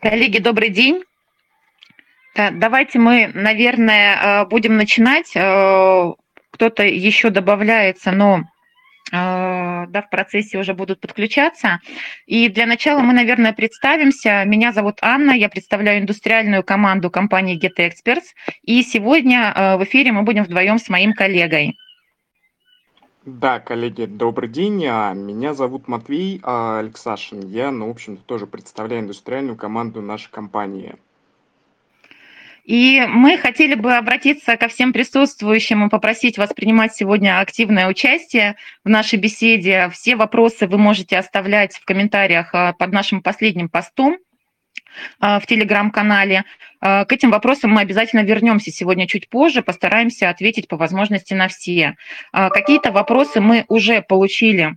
Коллеги, добрый день. Да, давайте мы, наверное, э, будем начинать. Э, кто-то еще добавляется, но э, да, в процессе уже будут подключаться. И для начала мы, наверное, представимся. Меня зовут Анна, я представляю индустриальную команду компании Get Experts. И сегодня в эфире мы будем вдвоем с моим коллегой. Да, коллеги, добрый день. А, меня зовут Матвей а, Алексашин. Я, ну, в общем-то, тоже представляю индустриальную команду нашей компании. И мы хотели бы обратиться ко всем присутствующим и попросить вас принимать сегодня активное участие в нашей беседе. Все вопросы вы можете оставлять в комментариях а, под нашим последним постом. А, в телеграм-канале. А, к этим вопросам мы обязательно вернемся сегодня чуть позже, постараемся ответить по возможности на все. А, какие-то вопросы мы уже получили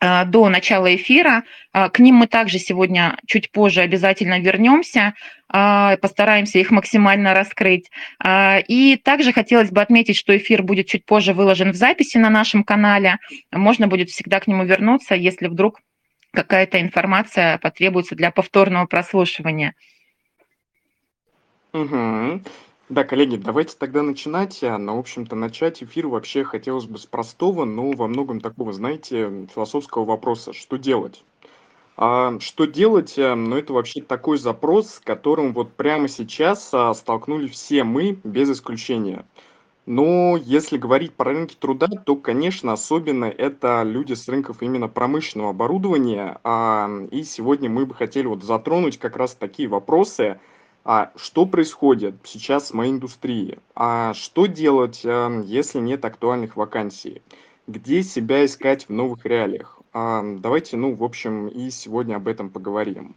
до начала эфира. К ним мы также сегодня чуть позже обязательно вернемся, постараемся их максимально раскрыть. И также хотелось бы отметить, что эфир будет чуть позже выложен в записи на нашем канале. Можно будет всегда к нему вернуться, если вдруг какая-то информация потребуется для повторного прослушивания. Угу. Да, коллеги, давайте тогда начинать. А, Но, ну, в общем-то, начать эфир вообще хотелось бы с простого, но во многом такого, знаете, философского вопроса. Что делать? А, что делать? А, ну, это вообще такой запрос, с которым вот прямо сейчас а, столкнулись все мы, без исключения. Но если говорить про рынки труда, то, конечно, особенно это люди с рынков именно промышленного оборудования. А, и сегодня мы бы хотели вот затронуть как раз такие вопросы. А что происходит сейчас в моей индустрии? А что делать, а, если нет актуальных вакансий? Где себя искать в новых реалиях? Давайте, ну, в общем, и сегодня об этом поговорим.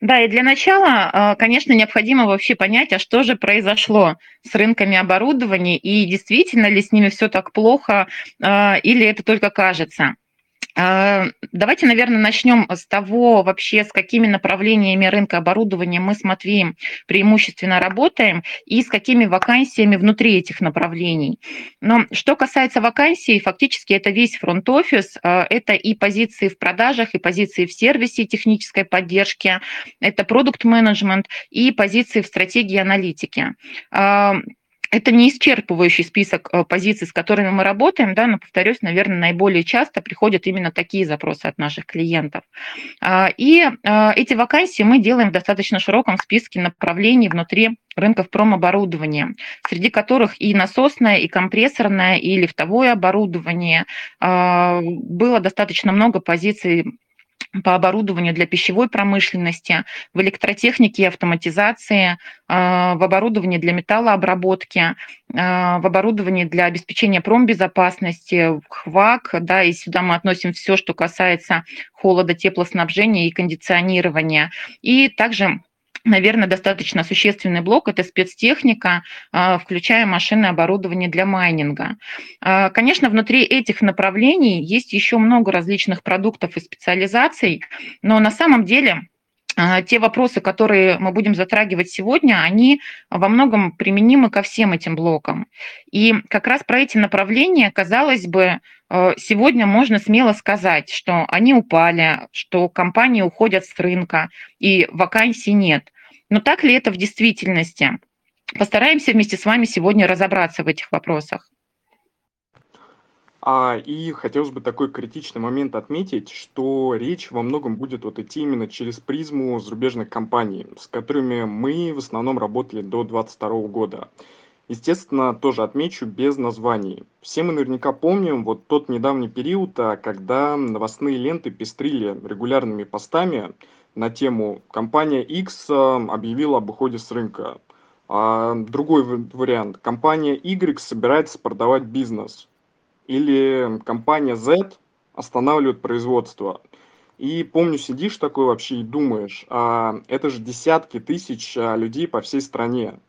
Да, и для начала, а, конечно, необходимо вообще понять, а что же произошло с рынками оборудования и действительно ли с ними все так плохо а, или это только кажется. А, давайте, наверное, начнем с того вообще, с какими направлениями рынка оборудования мы с Матвеем преимущественно работаем и с какими вакансиями внутри этих направлений. Но что касается вакансий, фактически это весь фронт-офис, а, это и позиции в продажах, и позиции в сервисе технической поддержки, это продукт-менеджмент и позиции в стратегии аналитики. Это не исчерпывающий список э, позиций, с которыми мы работаем, да, но, повторюсь, наверное, наиболее часто приходят именно такие запросы от наших клиентов. А, и а, эти вакансии мы делаем в достаточно широком списке направлений внутри рынков промоборудования, среди которых и насосное, и компрессорное, и лифтовое оборудование. А, было достаточно много позиций по оборудованию для пищевой промышленности, в электротехнике и автоматизации, а, в оборудовании для металлообработки, а, в оборудовании для обеспечения промбезопасности, ХВАК, да, и сюда мы относим все, что касается холода, теплоснабжения и кондиционирования. И также наверное, достаточно существенный блок – это спецтехника, а, включая машины оборудование для майнинга. А, конечно, внутри этих направлений есть еще много различных продуктов и специализаций, но на самом деле те вопросы, которые мы будем затрагивать сегодня, они во многом применимы ко всем этим блокам. И как раз про эти направления, казалось бы, э, сегодня можно смело сказать, что они упали, что компании уходят с рынка и вакансий нет. Но так ли это в действительности? Постараемся вместе с вами сегодня разобраться в этих вопросах. А, и хотелось бы такой критичный момент отметить, что речь во многом будет вот идти именно через призму зарубежных компаний, с которыми мы в основном работали до 2022 года. Естественно, тоже отмечу без названий. Все мы наверняка помним вот тот недавний период, а, когда новостные ленты пестрили регулярными постами на тему «Компания X а, объявила об уходе с рынка». А другой вариант. Компания Y собирается продавать бизнес или компания Z останавливает производство. И помню, сидишь такой вообще и думаешь, а это же десятки тысяч а, людей по всей стране.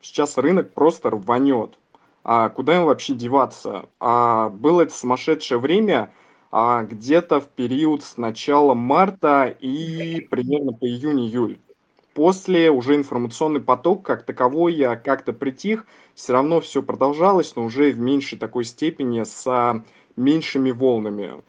Сейчас рынок просто рванет. А куда им вообще деваться? А было это сумасшедшее время, а где-то в период с начала марта и примерно по июнь-июль. После уже информационный поток как таковой я как-то притих, все равно все продолжалось, но уже в меньшей такой степени с меньшими волнами.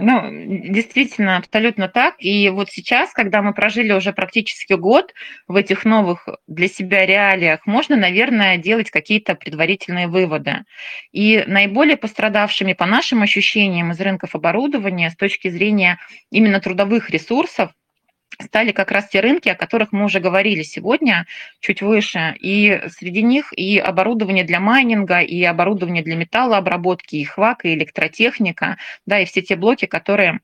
Ну, действительно, абсолютно так. И вот сейчас, когда мы прожили уже практически год в этих новых для себя реалиях, можно, наверное, делать какие-то предварительные выводы. И наиболее пострадавшими, по нашим ощущениям, из рынков оборудования с точки зрения именно трудовых ресурсов, стали как раз те рынки, о которых мы уже говорили сегодня, чуть выше. И среди них и оборудование для майнинга, и оборудование для металлообработки, и хвак, и электротехника, да, и все те блоки, которые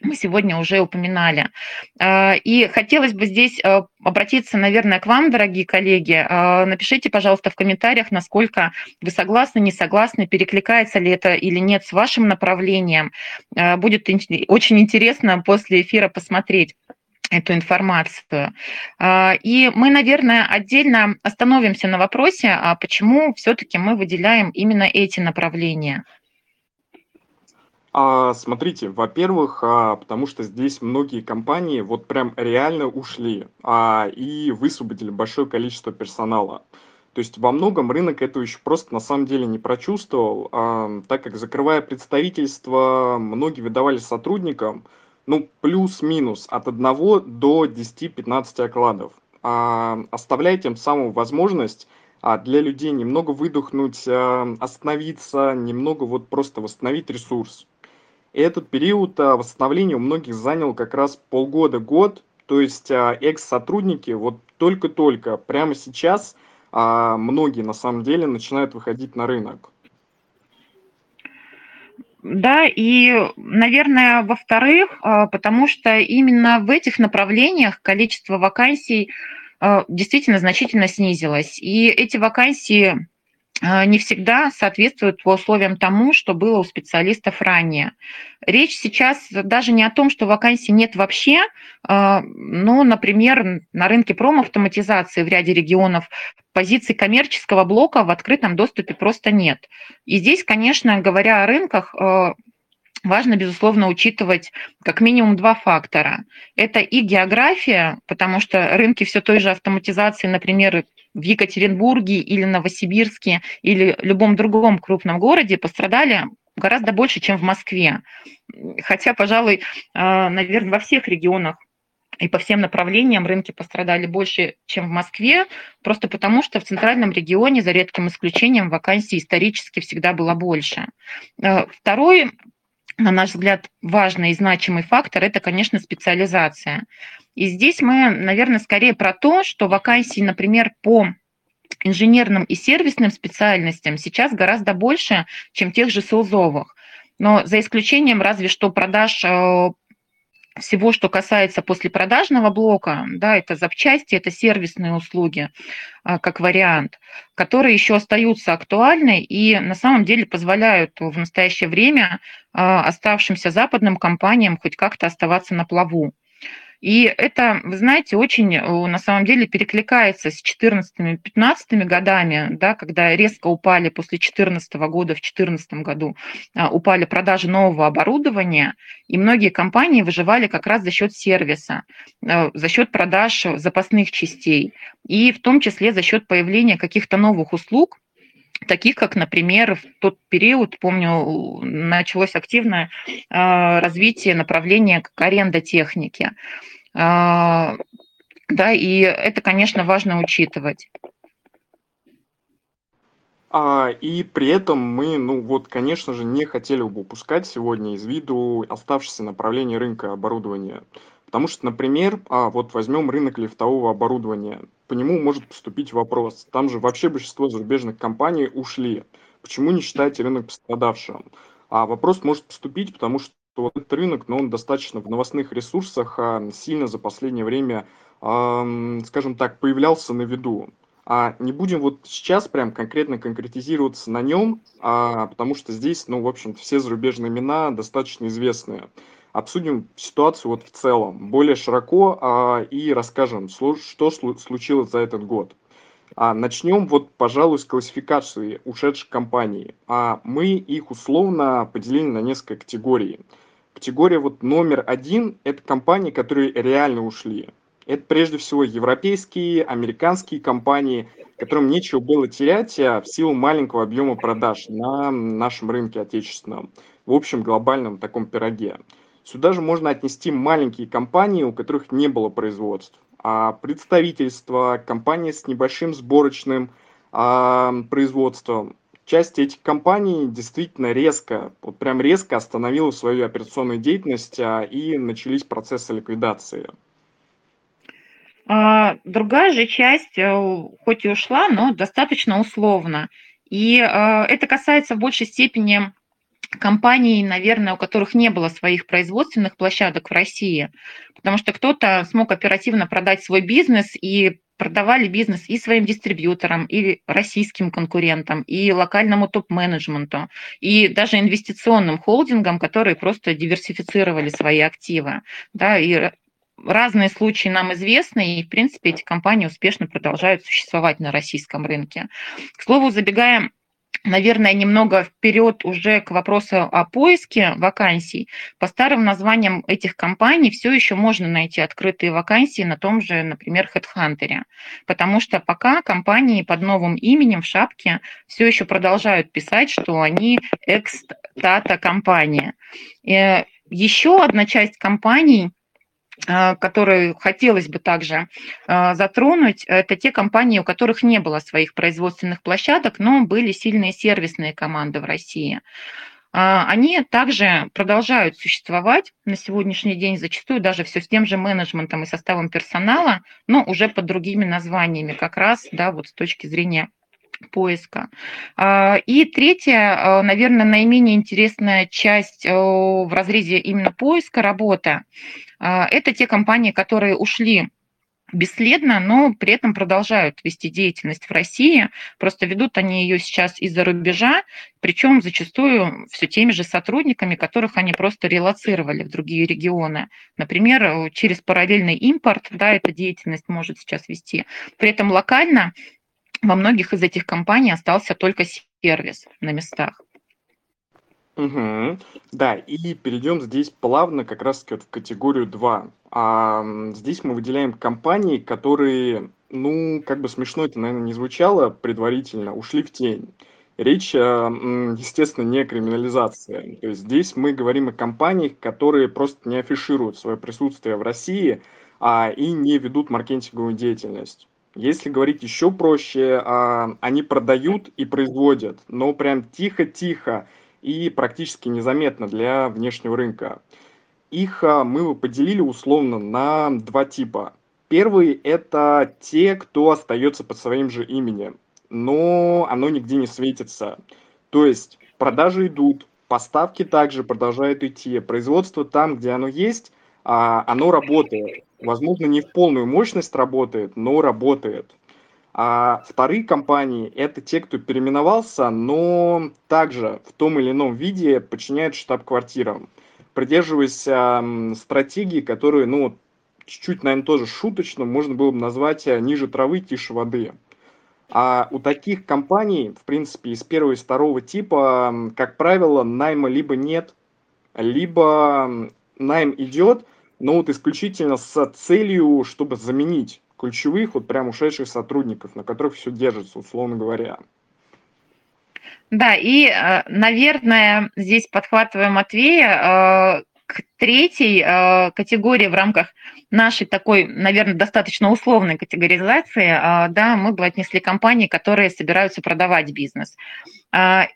мы сегодня уже упоминали. А, и хотелось бы здесь э, обратиться, наверное, к вам, дорогие коллеги. А, напишите, пожалуйста, в комментариях, насколько вы согласны, не согласны, перекликается ли это или нет с вашим направлением. А, будет очень интересно после эфира посмотреть эту информацию. А, и мы, наверное, отдельно остановимся на вопросе, а почему все-таки мы выделяем именно эти направления. А, смотрите, во-первых, а, потому что здесь многие компании вот прям реально ушли и высвободили большое количество персонала. То есть во многом рынок этого еще просто на самом деле не прочувствовал, так как закрывая представительство, многие выдавали сотрудникам, ну, плюс-минус от 1 до 10-15 окладов. А, оставляя тем самым возможность а, для людей немного выдохнуть, а, остановиться, немного вот просто восстановить ресурс. И этот период восстановления у многих занял как раз полгода-год, то есть экс-сотрудники вот только-только прямо сейчас многие на самом деле начинают выходить на рынок. Да, и, наверное, во-вторых, а, потому что именно в этих направлениях количество вакансий а, действительно значительно снизилось. И эти вакансии не всегда соответствуют по условиям тому, что было у специалистов ранее. Речь сейчас даже не о том, что вакансий нет вообще, а, но, например, на рынке промавтоматизации в ряде регионов позиций коммерческого блока в открытом доступе просто нет. И здесь, конечно, говоря о рынках, а, важно, безусловно, учитывать как минимум два фактора. Это и география, потому что рынки все той же автоматизации, например, в Екатеринбурге или Новосибирске или любом другом крупном городе пострадали гораздо больше, чем в Москве. Хотя, пожалуй, а, наверное, во всех регионах и по всем направлениям рынки пострадали больше, чем в Москве, просто потому что в центральном регионе, за редким исключением, вакансий исторически всегда было больше. А, второй, на наш взгляд, важный и значимый фактор – это, конечно, специализация. И здесь мы, наверное, скорее про то, что вакансий, например, по инженерным и сервисным специальностям сейчас гораздо больше, чем тех же селзовых. Но за исключением разве что продаж э, всего, что касается послепродажного блока, да, это запчасти, это сервисные услуги, э, как вариант, которые еще остаются актуальны и на самом деле позволяют в настоящее время э, оставшимся западным компаниям хоть как-то оставаться на плаву. И это, вы знаете, очень э, на самом деле перекликается с 14-15 годами, да, когда резко упали после 2014 года, в 2014 году а, упали продажи нового оборудования, и многие компании выживали как раз за счет сервиса, э, за счет продаж запасных частей, и в том числе за счет появления каких-то новых услуг, таких как, например, в тот период, помню, началось активное а, развитие направления как аренда техники. А, да, и это, конечно, важно учитывать. А, и при этом мы, ну вот, конечно же, не хотели бы упускать сегодня из виду оставшееся направление рынка оборудования. Потому что, например, а, вот возьмем рынок лифтового оборудования. По нему может поступить вопрос. Там же вообще большинство зарубежных компаний ушли. Почему не считаете рынок пострадавшим? А вопрос может поступить, потому что вот этот рынок, но он достаточно в новостных ресурсах а, сильно за последнее время, скажем так, появлялся на виду. А не будем вот сейчас прям конкретно конкретизироваться на нем, а, потому что здесь, ну, в общем-то, все зарубежные имена достаточно известные обсудим ситуацию вот в целом, более широко а, и расскажем, что случилось за этот год. А, начнем вот, пожалуй, с классификации ушедших компаний. А, мы их условно поделили на несколько категорий. Категория вот номер один – это компании, которые реально ушли. Это прежде всего европейские, американские компании, которым нечего было терять а, в силу маленького объема продаж на нашем рынке отечественном. в общем глобальном таком пироге. Сюда же можно отнести маленькие компании, у которых не было производств, а представительства, компании с небольшим сборочным а, производством. Часть этих компаний действительно резко, вот прям резко остановила свою операционную деятельность а, и начались процессы ликвидации. А, другая же часть, э, хоть и ушла, но достаточно условно. И э, это касается в большей степени компаний, наверное, у которых не было своих производственных площадок в России, потому что кто-то смог оперативно продать свой бизнес и продавали бизнес и своим дистрибьюторам, и российским конкурентам, и локальному топ-менеджменту, и даже инвестиционным холдингам, которые просто диверсифицировали свои активы. Да, и разные случаи нам известны, и, в принципе, эти компании успешно продолжают существовать на российском рынке. К слову, забегая наверное, немного вперед уже к вопросу о поиске вакансий. По старым названиям этих компаний все еще можно найти открытые вакансии на том же, например, HeadHunter, потому что пока компании под новым именем в шапке все еще продолжают писать, что они экс-тата компания. Э, еще одна часть компаний которые хотелось бы также а, затронуть, это те компании, у которых не было своих производственных площадок, но были сильные сервисные команды в России. А, они также продолжают существовать на сегодняшний день, зачастую даже все с тем же менеджментом и составом персонала, но уже под другими названиями, как раз да, вот с точки зрения поиска. И третья, наверное, наименее интересная часть в разрезе именно поиска работы, это те компании, которые ушли бесследно, но при этом продолжают вести деятельность в России. Просто ведут они ее сейчас из-за рубежа, причем зачастую все теми же сотрудниками, которых они просто релацировали в другие регионы. Например, через параллельный импорт, да, эта деятельность может сейчас вести. При этом локально во многих из этих компаний остался только сервис на местах. Угу. Да, и перейдем здесь плавно как раз-таки вот в категорию 2. А, здесь мы выделяем компании, которые, ну, как бы смешно это, наверное, не звучало предварительно, ушли в тень. Речь, а, естественно, не о криминализации. То есть здесь мы говорим о компаниях, которые просто не афишируют свое присутствие в России а, и не ведут маркетинговую деятельность. Если говорить еще проще, а, они продают и производят, но прям тихо-тихо и практически незаметно для внешнего рынка. Их а, мы поделили условно на два типа. Первый – это те, кто остается под своим же именем, но оно нигде не светится. То есть продажи идут, поставки также продолжают идти, производство там, где оно есть, оно работает. Возможно, не в полную мощность работает, но работает. А вторые компании – это те, кто переименовался, но также в том или ином виде подчиняют штаб-квартирам, придерживаясь э, стратегии, которые, ну, чуть-чуть, наверное, тоже шуточно можно было бы назвать э, ниже травы, тише воды. А у таких компаний, в принципе, из первого и второго типа, как правило, найма либо нет, либо найм идет, но вот исключительно с целью, чтобы заменить ключевых, вот прям ушедших сотрудников, на которых все держится, условно говоря. Да, и, э, наверное, здесь подхватывая Матвея, э, к третьей э, категории в рамках нашей такой, наверное, достаточно условной категоризации, да, мы бы отнесли компании, которые собираются продавать бизнес.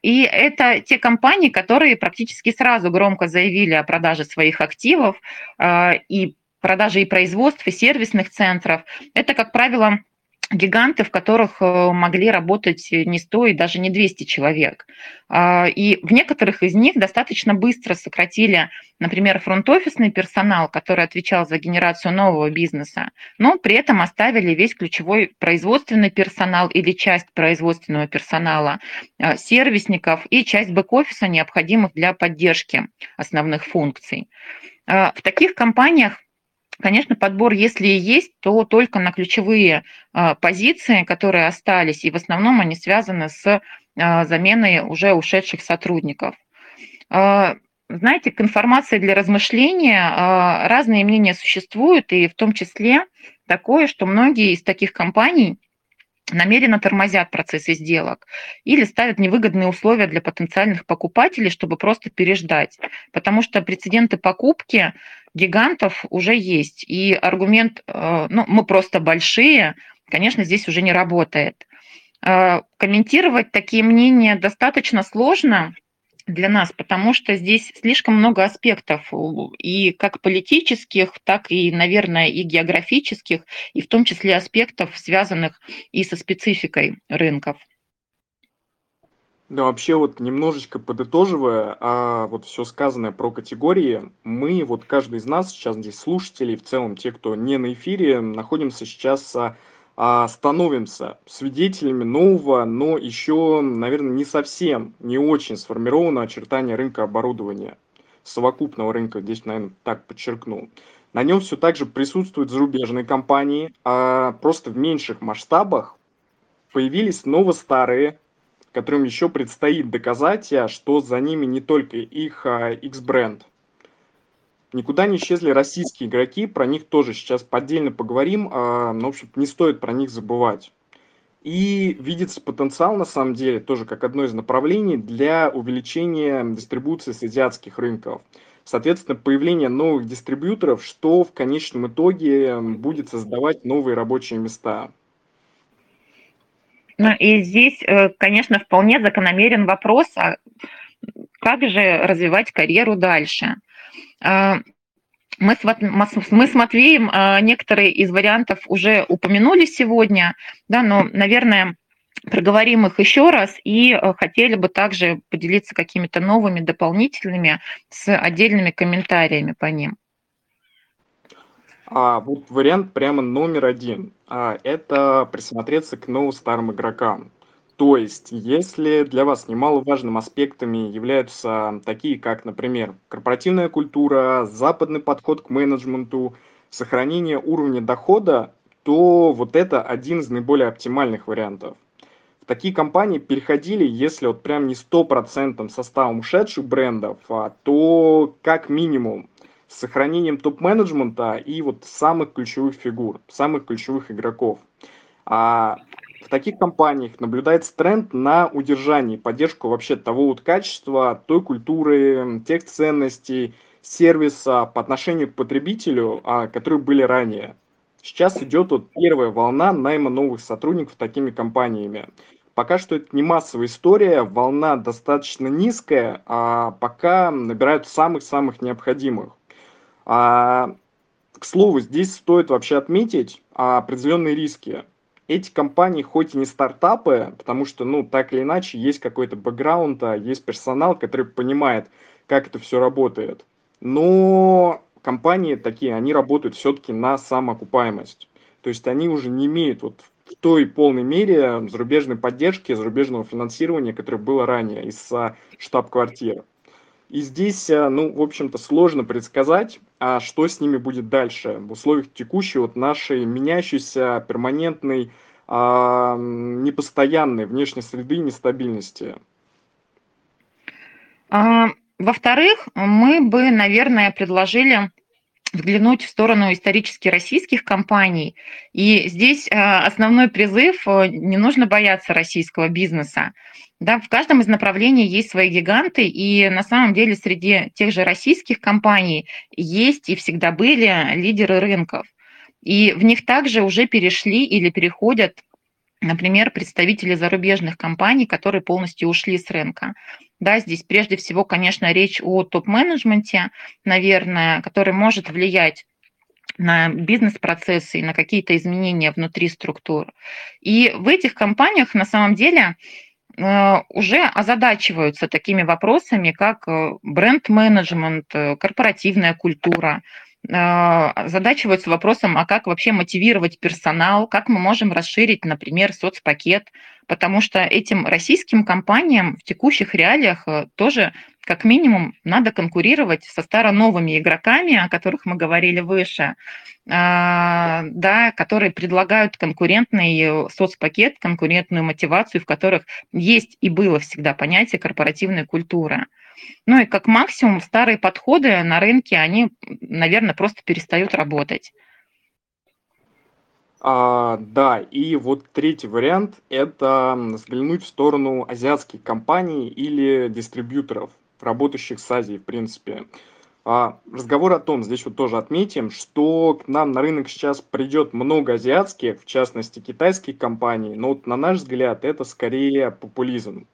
И это те компании, которые практически сразу громко заявили о продаже своих активов и продажи и производств, и сервисных центров. Это, как правило, гиганты, в которых э, могли работать не 100 и даже не 200 человек. А, и в некоторых из них достаточно быстро сократили, например, фронт-офисный персонал, который отвечал за генерацию нового бизнеса, но при этом оставили весь ключевой производственный персонал или часть производственного персонала, а, сервисников и часть бэк-офиса, необходимых для поддержки основных функций. А, в таких компаниях Конечно, подбор, если и есть, то только на ключевые а, позиции, которые остались, и в основном они связаны с а, заменой уже ушедших сотрудников. А, знаете, к информации для размышления разные мнения существуют, и в том числе такое, что многие из таких компаний намеренно тормозят процессы сделок или ставят невыгодные условия для потенциальных покупателей, чтобы просто переждать. Потому что прецеденты покупки гигантов уже есть. И аргумент, э, ну, мы просто большие, конечно, здесь уже не работает. Э, комментировать такие мнения достаточно сложно, для нас, потому что здесь слишком много аспектов, и как политических, так и, наверное, и географических, и в том числе аспектов, связанных и со спецификой рынков. Да, вообще вот немножечко подытоживая, а вот все сказанное про категории, мы, вот каждый из нас, сейчас здесь слушателей, в целом те, кто не на эфире, находимся сейчас а, становимся свидетелями нового, но еще, наверное, не совсем, не очень сформированного очертания рынка оборудования, совокупного рынка, здесь, наверное, так подчеркну. На нем все так же присутствуют зарубежные компании, а просто в меньших масштабах появились ново-старые, которым еще предстоит доказать, а, что за ними не только их X-бренд, Никуда не исчезли российские игроки, про них тоже сейчас поддельно поговорим, а, но, в общем не стоит про них забывать. И видится потенциал, на самом деле, тоже как одно из направлений для увеличения дистрибуции с азиатских рынков. Соответственно, появление новых дистрибьюторов, что в конечном итоге будет создавать новые рабочие места. Ну и здесь, э, конечно, вполне закономерен вопрос, а как же развивать карьеру дальше? А, мы с, Матвеем а, некоторые из вариантов уже упомянули сегодня, да, но, наверное, проговорим их еще раз и хотели бы также поделиться какими-то новыми, дополнительными, с отдельными комментариями по ним. А, вот вариант прямо номер один. А, это присмотреться к новым старым игрокам. То есть, если для вас немаловажным аспектами являются такие, как, например, корпоративная культура, западный подход к менеджменту, сохранение уровня дохода, то вот это один из наиболее оптимальных вариантов. В такие компании переходили, если вот прям не стопроцентным составом ушедших брендов, а то как минимум с сохранением топ-менеджмента и вот самых ключевых фигур, самых ключевых игроков. А в таких компаниях наблюдается тренд на удержание поддержку вообще того вот качества, той культуры, тех ценностей, сервиса по отношению к потребителю, а, которые были ранее. Сейчас идет вот первая волна найма новых сотрудников такими компаниями. Пока что это не массовая история, волна достаточно низкая, а пока набирают самых-самых необходимых. А, к слову, здесь стоит вообще отметить определенные риски эти компании хоть и не стартапы, потому что, ну, так или иначе, есть какой-то бэкграунд, а есть персонал, который понимает, как это все работает. Но компании такие, они работают все-таки на самоокупаемость. То есть они уже не имеют вот в той полной мере зарубежной поддержки, зарубежного финансирования, которое было ранее из штаб-квартиры. И здесь, э, ну, в общем-то, сложно предсказать, а что с ними будет дальше в условиях текущей вот нашей меняющейся перманентной, а, непостоянной внешней среды нестабильности. А, во-вторых, мы бы, наверное, предложили взглянуть в сторону исторически российских компаний. И здесь э, основной призыв э, – не нужно бояться российского бизнеса. Да, в каждом из направлений есть свои гиганты, и на самом деле среди тех же российских компаний есть и всегда были лидеры рынков. И в них также уже перешли или переходят например, представители зарубежных компаний, которые полностью ушли с рынка. Да, здесь прежде всего, конечно, речь о топ-менеджменте, наверное, который может влиять на бизнес-процессы и на какие-то изменения внутри структур. И в этих компаниях на самом деле уже озадачиваются такими вопросами, как э, бренд-менеджмент, э, корпоративная культура, задачиваются вопросом, а как вообще мотивировать персонал, как мы можем расширить, например, соцпакет, потому что этим российским компаниям в текущих реалиях э, тоже как минимум надо конкурировать со старо-новыми игроками, о которых мы говорили выше, а, да, которые предлагают конкурентный соцпакет, конкурентную мотивацию, в которых есть и было всегда понятие корпоративной культуры. Ну и как максимум старые подходы на рынке, они, наверное, просто перестают работать. А, да, и вот третий вариант– это взглянуть в сторону азиатских компаний или дистрибьюторов, работающих с Азией, в принципе. А, разговор о том, здесь вот тоже отметим, что к нам на рынок сейчас придет много азиатских, в частности китайских компаний, но вот на наш взгляд это скорее популизм.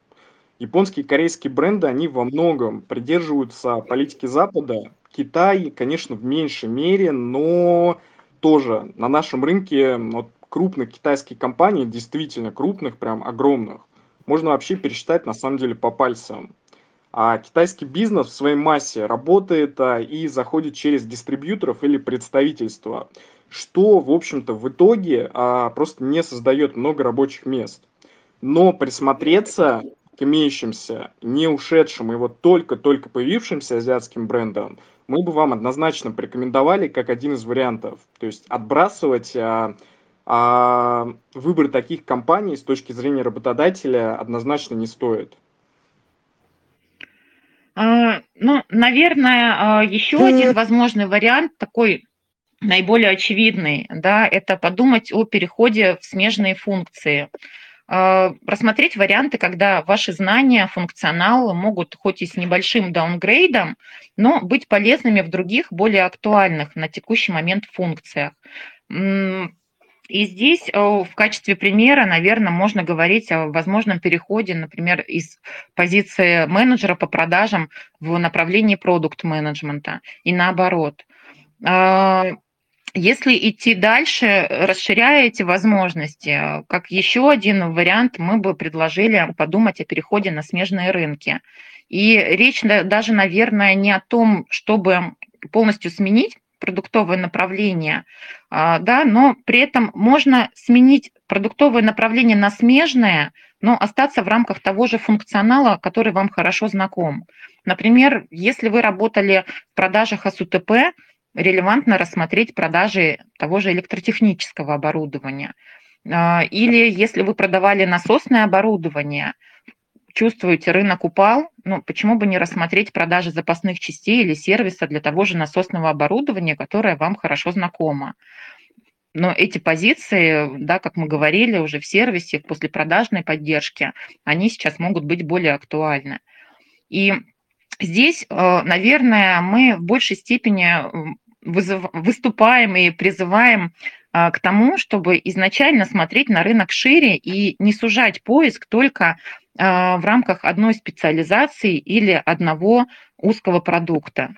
Японские и корейские бренды, они во многом придерживаются политики Запада. Китай, конечно, в меньшей мере, но тоже на нашем рынке вот, крупных китайских компаний, действительно крупных, прям огромных, можно вообще пересчитать на самом деле по пальцам. А китайский бизнес в своей массе работает а, и заходит через дистрибьюторов или представительства, что, в общем-то, в итоге а, просто не создает много рабочих мест. Но присмотреться к имеющимся, не ушедшим и вот только-только появившимся азиатским брендам – мы бы вам однозначно порекомендовали как один из вариантов. То есть отбрасывать а, а, выбор таких компаний с точки зрения работодателя однозначно не стоит. А, ну, наверное, а, еще один возможный вариант такой наиболее очевидный, да, это подумать о переходе в смежные функции. А, рассмотреть варианты, когда ваши знания, функционал могут хоть и с небольшим даунгрейдом, но быть полезными в других, более актуальных на текущий момент функциях. И здесь э, в качестве примера, наверное, можно говорить о возможном переходе, например, из позиции менеджера по продажам в направлении продукт-менеджмента и наоборот. А, если идти дальше, расширяя эти возможности, как еще один вариант, мы бы предложили подумать о переходе на смежные рынки. И речь даже, наверное, не о том, чтобы полностью сменить продуктовое направление, а, да, но при этом можно сменить продуктовое направление на смежное, но остаться в рамках того же функционала, который вам хорошо знаком. Например, если вы работали в продажах СУТП, релевантно рассмотреть продажи того же электротехнического оборудования. А, или если вы продавали насосное оборудование, чувствуете, рынок упал, ну, почему бы не рассмотреть продажи запасных частей или сервиса для того же насосного оборудования, которое вам хорошо знакомо. Но эти позиции, да, как мы говорили уже в сервисе, после продажной поддержки, они сейчас могут быть более актуальны. И здесь, э, наверное, мы в большей степени выступаем и призываем а, к тому, чтобы изначально смотреть на рынок шире и не сужать поиск только в рамках одной специализации или одного узкого продукта.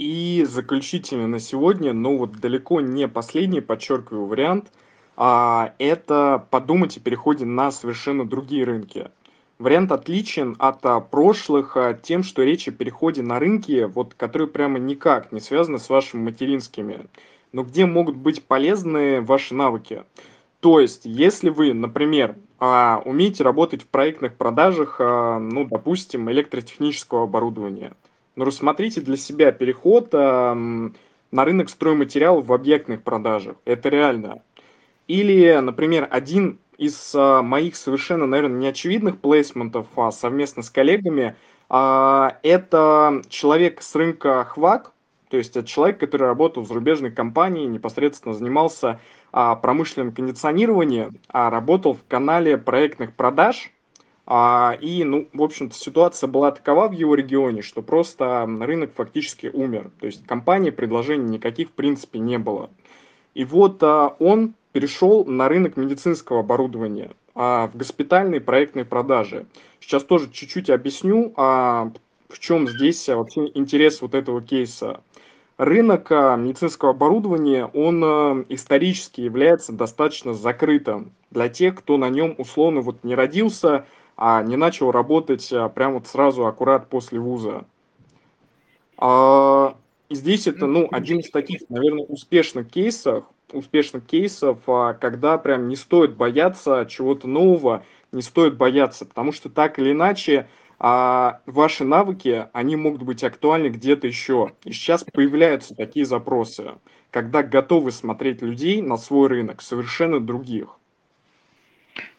И заключительно на сегодня, но вот далеко не последний, подчеркиваю, вариант, а, это подумать о переходе на совершенно другие рынки. Вариант отличен от а, прошлых а, тем, что речь о переходе на рынки, вот, которые прямо никак не связаны с вашими материнскими, но где могут быть полезны ваши навыки. То есть, если вы, например, а, умеете работать в проектных продажах, а, ну, допустим, электротехнического оборудования, но рассмотрите для себя переход на рынок стройматериалов в объектных продажах. Это реально. Или, например, один из а, моих совершенно, наверное, неочевидных плейсментов а, совместно с коллегами, это человек с рынка Хвак, то есть это человек, который работал в зарубежной компании, непосредственно занимался а, промышленным кондиционированием, а работал в канале проектных продаж. А, и, ну, в общем-то, ситуация была такова в его регионе, что просто рынок фактически умер. То есть компании предложений никаких в принципе не было. И вот а, он перешел на рынок медицинского оборудования, в госпитальные проектные продажи. Сейчас тоже чуть-чуть объясню, в чем здесь вообще интерес вот этого кейса. Рынок а, медицинского оборудования, он а, исторически является достаточно закрытым для тех, кто на нем условно вот не родился, а не начал работать а, прямо вот сразу аккурат после вуза. И здесь это, ну, один из таких, наверное, успешных кейсов, успешных кейсов, а, когда прям не стоит бояться чего-то нового, не стоит бояться, потому что так или иначе а ваши навыки, они могут быть актуальны где-то еще. И сейчас появляются такие запросы, когда готовы смотреть людей на свой рынок, совершенно других.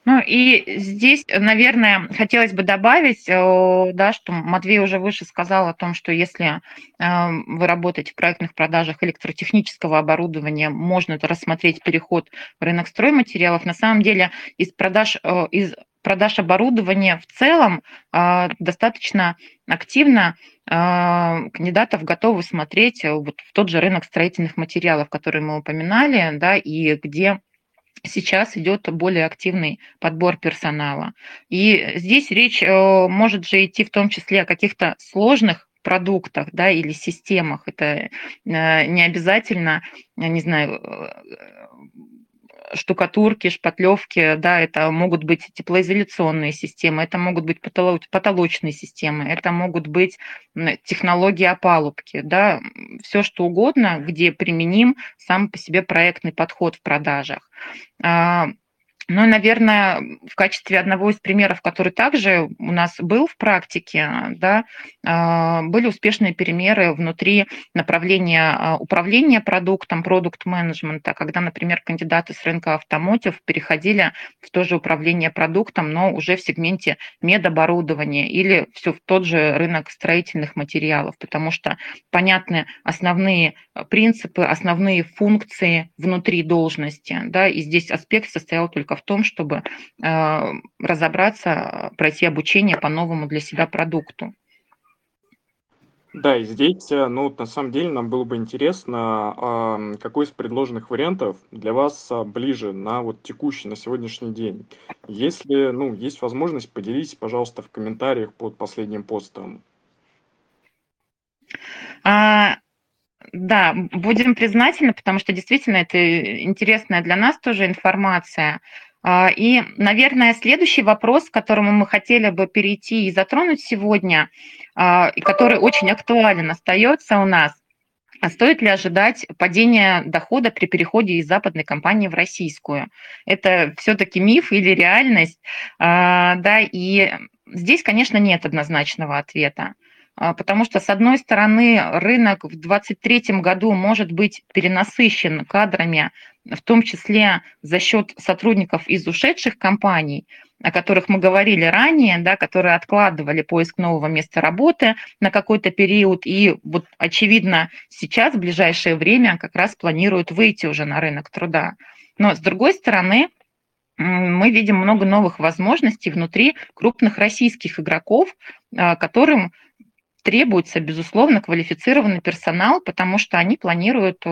Ну и здесь, наверное, хотелось бы добавить, э, да, что Матвей уже выше сказал о том, что если э, вы работаете в проектных продажах электротехнического оборудования, можно рассмотреть переход в рынок стройматериалов. На самом деле из продаж, э, из продаж оборудования в целом достаточно активно кандидатов готовы смотреть вот в тот же рынок строительных материалов, который мы упоминали, да, и где сейчас идет более активный подбор персонала. И здесь речь э, может же идти в том числе о каких-то сложных продуктах да, или системах. Это э, не обязательно, не знаю, э, штукатурки, шпатлевки, да, это могут быть теплоизоляционные системы, это могут быть потолочные системы, это могут быть технологии опалубки, да, все что угодно, где применим сам по себе проектный подход в продажах. А, ну, наверное, в качестве одного из примеров, который также у нас был в практике, да, а, были успешные примеры внутри направления а, управления продуктом, продукт-менеджмента, когда, например, кандидаты с рынка автомотив переходили в то же управление продуктом, но уже в сегменте медоборудования или все в тот же рынок строительных материалов, потому что понятны основные принципы, основные функции внутри должности, да, и здесь аспект состоял только в в том, чтобы э, разобраться, пройти обучение по новому для себя продукту. Да, и здесь, э, ну, на самом деле, нам было бы интересно, какой из предложенных вариантов для вас а, ближе на вот текущий, на сегодняшний день. Если, ну, есть возможность, поделитесь, пожалуйста, в комментариях под последним постом. А, да, будем признательны, потому что действительно это интересная для нас тоже информация. А, и, наверное, следующий вопрос, к которому мы хотели бы перейти и затронуть сегодня, а, и который очень актуален остается у нас, а стоит ли ожидать падения дохода при переходе из западной компании в российскую? Это все-таки миф или реальность? Да, и здесь, конечно, нет однозначного ответа. А, потому что, с одной стороны, рынок в 2023 году может быть перенасыщен кадрами, в том числе за счет сотрудников из ушедших компаний, о которых мы говорили ранее, да, которые откладывали поиск нового места работы на какой-то период, и вот, очевидно, сейчас, в ближайшее время, как раз планируют выйти уже на рынок труда. Но, с другой стороны, мы видим много новых возможностей внутри крупных российских игроков, а, которым требуется, безусловно, квалифицированный персонал, потому что они планируют э,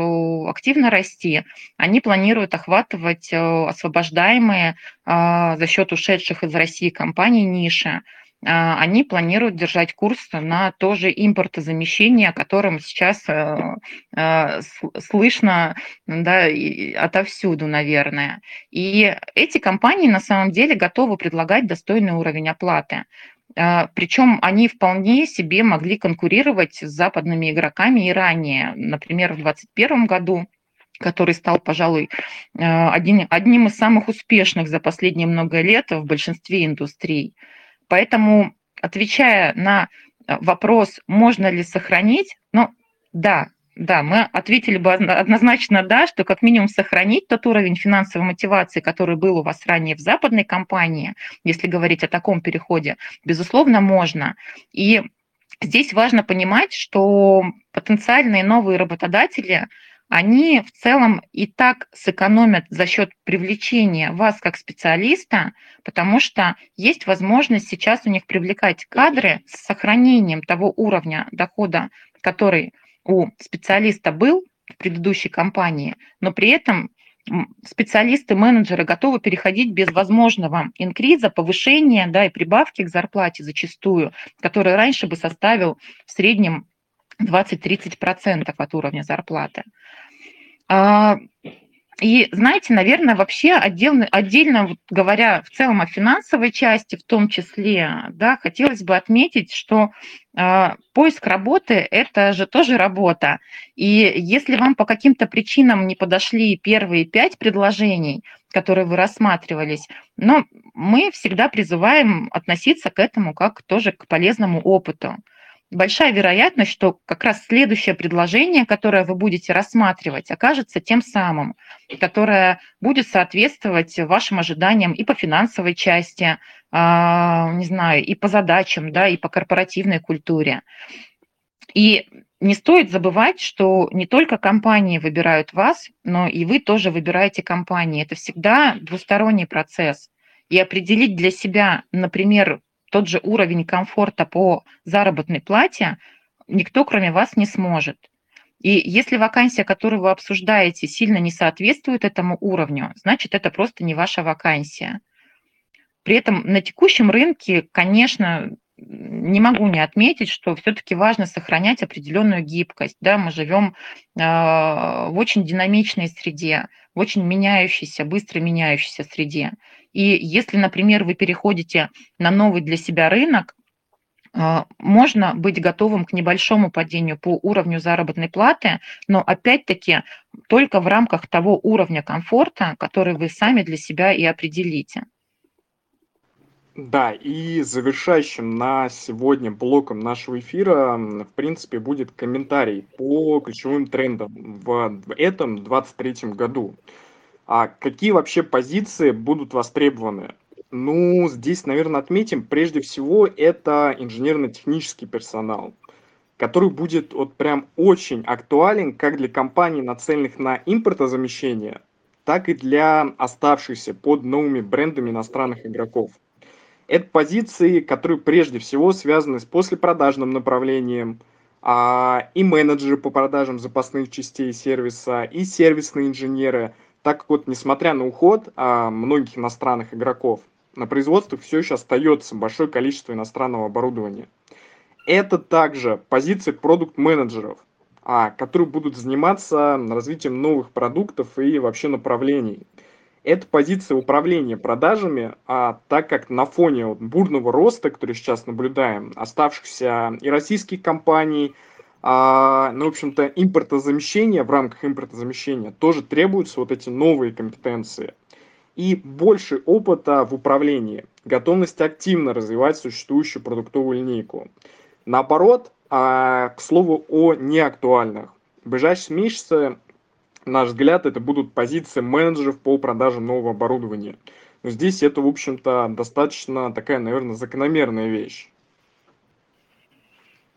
активно расти, они планируют охватывать э, освобождаемые а, за счет ушедших из России компаний ниши, они планируют держать курс на то же импортозамещение, о котором сейчас э, слышно да, отовсюду, наверное. И эти компании на самом деле готовы предлагать достойный уровень оплаты. А, Причем они вполне себе могли конкурировать с западными игроками и ранее. Например, в 2021 году который стал, пожалуй, а, одним, одним из самых успешных за последние много лет в большинстве индустрий. Поэтому, отвечая на вопрос, можно ли сохранить, ну да, да, мы ответили бы однозначно да, что как минимум сохранить тот уровень финансовой мотивации, который был у вас ранее в западной компании, если говорить о таком переходе, безусловно, можно. И здесь важно понимать, что потенциальные новые работодатели, они в целом и так сэкономят за счет привлечения вас как специалиста, потому что есть возможность сейчас у них привлекать кадры с сохранением того уровня дохода, который у специалиста был в предыдущей компании, но при этом специалисты, менеджеры готовы переходить без возможного инкриза, повышения да, и прибавки к зарплате зачастую, который раньше бы составил в среднем 20-30% от уровня зарплаты. И знаете, наверное, вообще отдельно, отдельно говоря в целом о финансовой части в том числе, да, хотелось бы отметить, что э, поиск работы – это же тоже работа. И если вам по каким-то причинам не подошли первые пять предложений, которые вы рассматривались, но мы всегда призываем относиться к этому как тоже к полезному опыту. Большая вероятность, что как раз следующее предложение, которое вы будете рассматривать, окажется тем самым, которое будет соответствовать вашим ожиданиям и по финансовой части, а, не знаю, и по задачам, да, и по корпоративной культуре. И не стоит забывать, что не только компании выбирают вас, но и вы тоже выбираете компании. Это всегда двусторонний процесс. И определить для себя, например, тот же уровень комфорта по заработной плате никто, кроме вас, не сможет. И если вакансия, которую вы обсуждаете, сильно не соответствует этому уровню, значит, это просто не ваша вакансия. При этом на текущем рынке, конечно, не могу не отметить, что все-таки важно сохранять определенную гибкость. Да? Мы живем в очень динамичной среде, в очень меняющейся, быстро меняющейся среде. И если, например, вы переходите на новый для себя рынок, можно быть готовым к небольшому падению по уровню заработной платы, но опять-таки только в рамках того уровня комфорта, который вы сами для себя и определите. Да, и завершающим на сегодня блоком нашего эфира, в принципе, будет комментарий по ключевым трендам в этом 23 году. А какие вообще позиции будут востребованы? Ну, здесь, наверное, отметим, прежде всего, это инженерно-технический персонал, который будет вот прям очень актуален как для компаний, нацеленных на импортозамещение, так и для оставшихся под новыми брендами иностранных игроков – это позиции, которые прежде всего связаны с послепродажным направлением, а, и менеджеры по продажам запасных частей сервиса, и сервисные инженеры, так как вот несмотря на уход а, многих иностранных игроков, на производствах все еще остается большое количество иностранного оборудования. Это также позиции продукт-менеджеров, а, которые будут заниматься развитием новых продуктов и вообще направлений – это позиция управления продажами, а так как на фоне вот бурного роста, который сейчас наблюдаем, оставшихся и российских компаний, а, ну, в общем-то, импортозамещения, в рамках импортозамещения тоже требуются вот эти новые компетенции. И больше опыта в управлении, готовность активно развивать существующую продуктовую линейку. Наоборот, а, к слову о неактуальных. В ближайшие месяцы наш взгляд, это будут позиции менеджеров по продаже нового оборудования. Но здесь это, в общем-то, достаточно такая, наверное, закономерная вещь.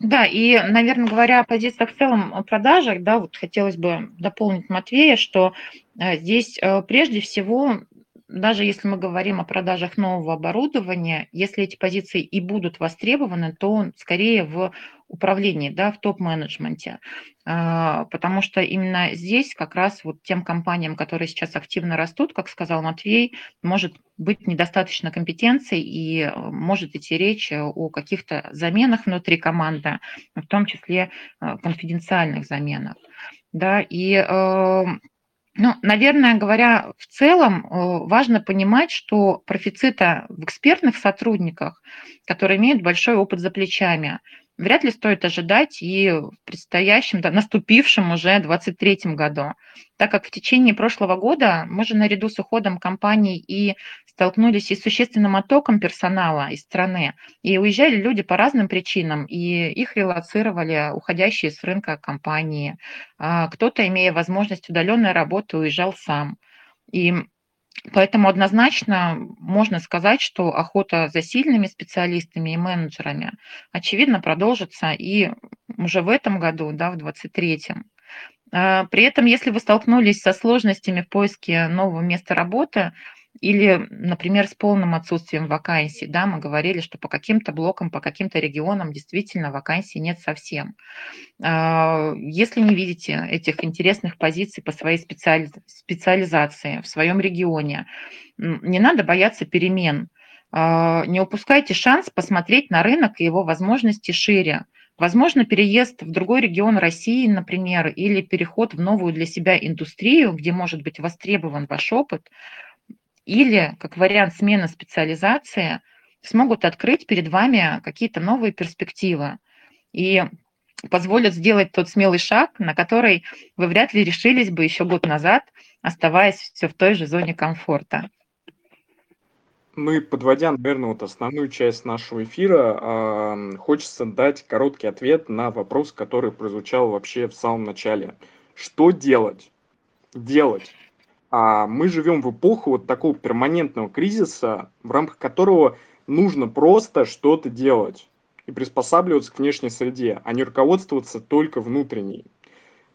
Да, и, наверное, говоря о позициях в целом о продажах, да, вот хотелось бы дополнить Матвея, что э, здесь э, прежде всего даже если мы говорим о продажах нового оборудования, если эти позиции и будут востребованы, то скорее в управлении, да, в топ-менеджменте, а, потому что именно здесь как раз вот тем компаниям, которые сейчас активно растут, как сказал Матвей, может быть недостаточно компетенций и э, может идти речь о каких-то заменах внутри команды, в том числе э, конфиденциальных заменах. Да, и эм, ну, наверное, говоря в целом, э, важно понимать, что профицита в экспертных сотрудниках, которые имеют большой опыт за плечами, вряд ли стоит ожидать и в предстоящем, да, наступившем уже 2023 году, так как в течение прошлого года мы же наряду с уходом компаний и столкнулись и с существенным оттоком персонала из страны, и уезжали люди по разным причинам, и их релацировали уходящие с рынка компании. А кто-то, имея возможность удаленной работы, уезжал сам. И Поэтому однозначно можно сказать, что охота за сильными специалистами и менеджерами, очевидно, продолжится и уже в этом году, да, в 2023. А, при этом, если вы столкнулись со сложностями в поиске нового места работы, или, например, с полным отсутствием вакансий. Да, мы говорили, что по каким-то блокам, по каким-то регионам действительно вакансий нет совсем. А, если не видите этих интересных позиций по своей специали... специализации в своем регионе, не надо бояться перемен. А, не упускайте шанс посмотреть на рынок и его возможности шире. Возможно, переезд в другой регион России, например, или переход в новую для себя индустрию, где может быть востребован ваш опыт, или, как вариант смены специализации, смогут открыть перед вами какие-то новые перспективы и позволят сделать тот смелый шаг, на который вы вряд ли решились бы еще год назад, оставаясь все в той же зоне комфорта. Ну и подводя, наверное, вот основную часть нашего эфира, хочется дать короткий ответ на вопрос, который прозвучал вообще в самом начале. Что делать? Делать. А мы живем в эпоху вот такого перманентного кризиса, в рамках которого нужно просто что-то делать и приспосабливаться к внешней среде, а не руководствоваться только внутренней.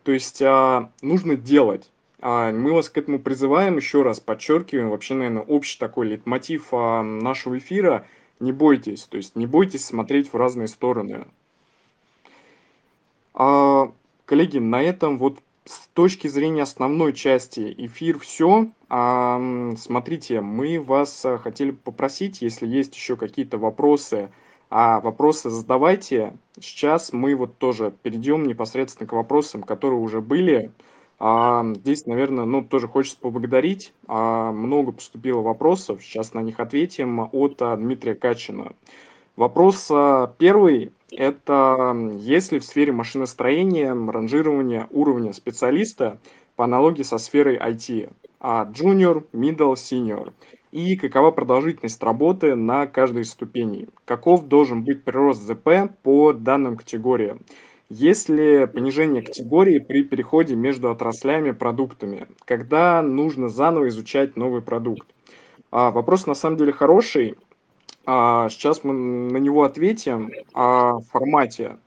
То есть а, нужно делать. А, мы вас к этому призываем, еще раз подчеркиваем, вообще, наверное, общий такой лейтмотив а, нашего эфира. Не бойтесь, то есть не бойтесь смотреть в разные стороны. А, коллеги, на этом вот с точки зрения основной части эфир все. Смотрите, мы вас хотели попросить, если есть еще какие-то вопросы, а вопросы задавайте. Сейчас мы вот тоже перейдем непосредственно к вопросам, которые уже были. А, здесь, наверное, ну, тоже хочется поблагодарить. А, много поступило вопросов, сейчас на них ответим от а, Дмитрия Качина. Вопрос а, первый – это если в сфере машиностроения ранжирование уровня специалиста по аналогии со сферой IT, а junior, middle, senior, и какова продолжительность работы на каждой из ступеней, каков должен быть прирост ЗП по данным категориям, есть ли понижение категории при переходе между отраслями продуктами? Когда нужно заново изучать новый продукт? А, вопрос на самом деле хороший. А, сейчас мы на него ответим о формате.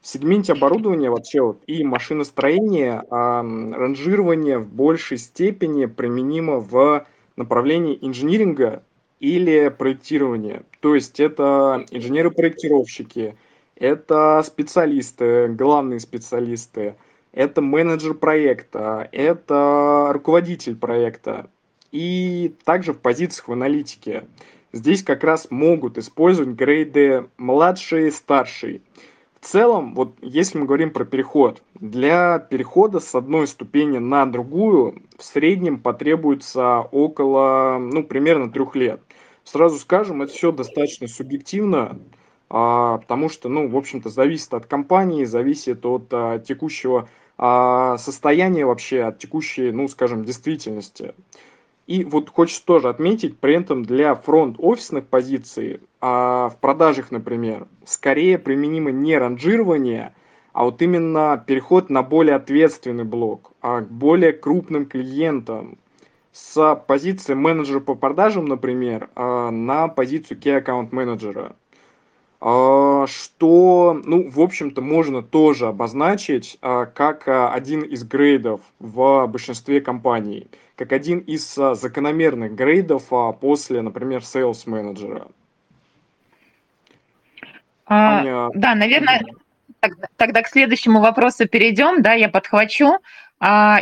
В сегменте оборудования вообще вот и машиностроение, а, ранжирование в большей степени применимо в направлении инжиниринга или проектирования. То есть это инженеры-проектировщики – это специалисты, главные специалисты, это менеджер проекта, это руководитель проекта. И также в позициях в аналитике. Здесь как раз могут использовать грейды младший и старший. В целом, вот если мы говорим про переход, для перехода с одной ступени на другую в среднем потребуется около, ну, примерно трех лет. Сразу скажем, это все достаточно субъективно, а, потому что, ну, в общем-то, зависит от компании, зависит от а, текущего а, состояния вообще, от текущей, ну, скажем, действительности. И вот хочется тоже отметить, при этом для фронт-офисных позиций, а, в продажах, например, скорее применимо не ранжирование, а вот именно переход на более ответственный блок, а к более крупным клиентам, с позиции менеджера по продажам, например, а, на позицию key account менеджера. А, что, ну, в общем-то, можно тоже обозначить а, как а, один из грейдов в большинстве компаний, как один из закономерных грейдов после, например, sales менеджера. А, Аня... Да, наверное, тогда, тогда к следующему вопросу перейдем, да, я подхвачу.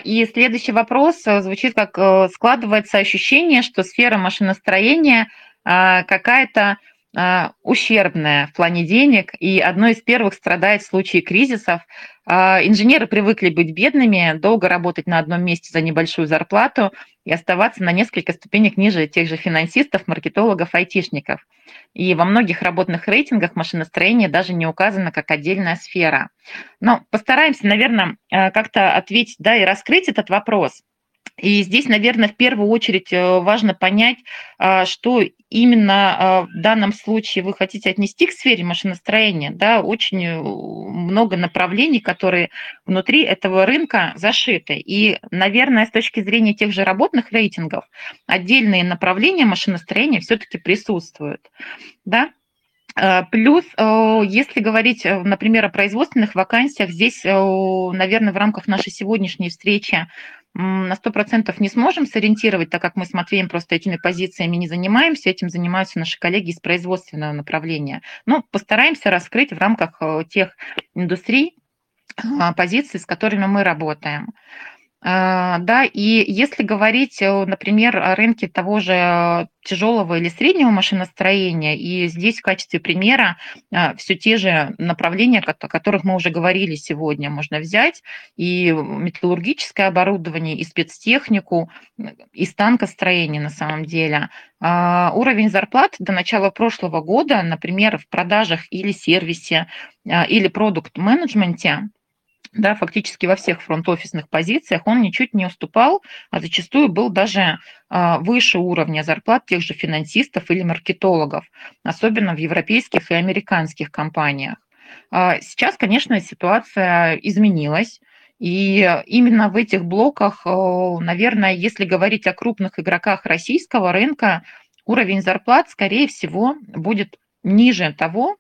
И следующий вопрос звучит как э, складывается ощущение, что сфера машиностроения какая-то а, ущербная в плане денег и одно из первых страдает в случае кризисов. А, инженеры привыкли быть бедными, долго работать на одном месте за небольшую зарплату и оставаться на несколько ступенек ниже тех же финансистов, маркетологов, айтишников. И во многих работных рейтингах машиностроение даже не указано как отдельная сфера. Но постараемся, наверное, а, как-то ответить да, и раскрыть этот вопрос – и здесь, наверное, в первую очередь э, важно понять, а, что именно а, в данном случае вы хотите отнести к сфере машиностроения. Да, очень э, много направлений, которые внутри этого рынка зашиты. И, наверное, с точки зрения тех же работных рейтингов, отдельные направления машиностроения все-таки присутствуют. Да? Плюс, э, если говорить, например, о производственных вакансиях, здесь, наверное, в рамках нашей сегодняшней встречи на 100% не сможем сориентировать, так как мы с Матвеем просто этими позициями не занимаемся, этим занимаются наши коллеги из производственного направления. Но постараемся раскрыть в рамках э, тех индустрий а, позиций, с которыми мы работаем. А, да, и если говорить, э, например, о рынке того же тяжелого или среднего машиностроения, и здесь в качестве примера а, все те же направления, о которых мы уже говорили сегодня, можно взять и металлургическое оборудование, и спецтехнику, и станкостроение на самом деле. А, уровень зарплат до начала прошлого года, например, в продажах или сервисе, или продукт-менеджменте да, фактически во всех фронт-офисных позициях, он ничуть не уступал, а зачастую был даже а, выше уровня зарплат тех же финансистов или маркетологов, особенно в европейских и американских компаниях. А, сейчас, конечно, ситуация изменилась, и именно в этих блоках, наверное, если говорить о крупных игроках российского рынка, уровень зарплат, скорее всего, будет ниже того,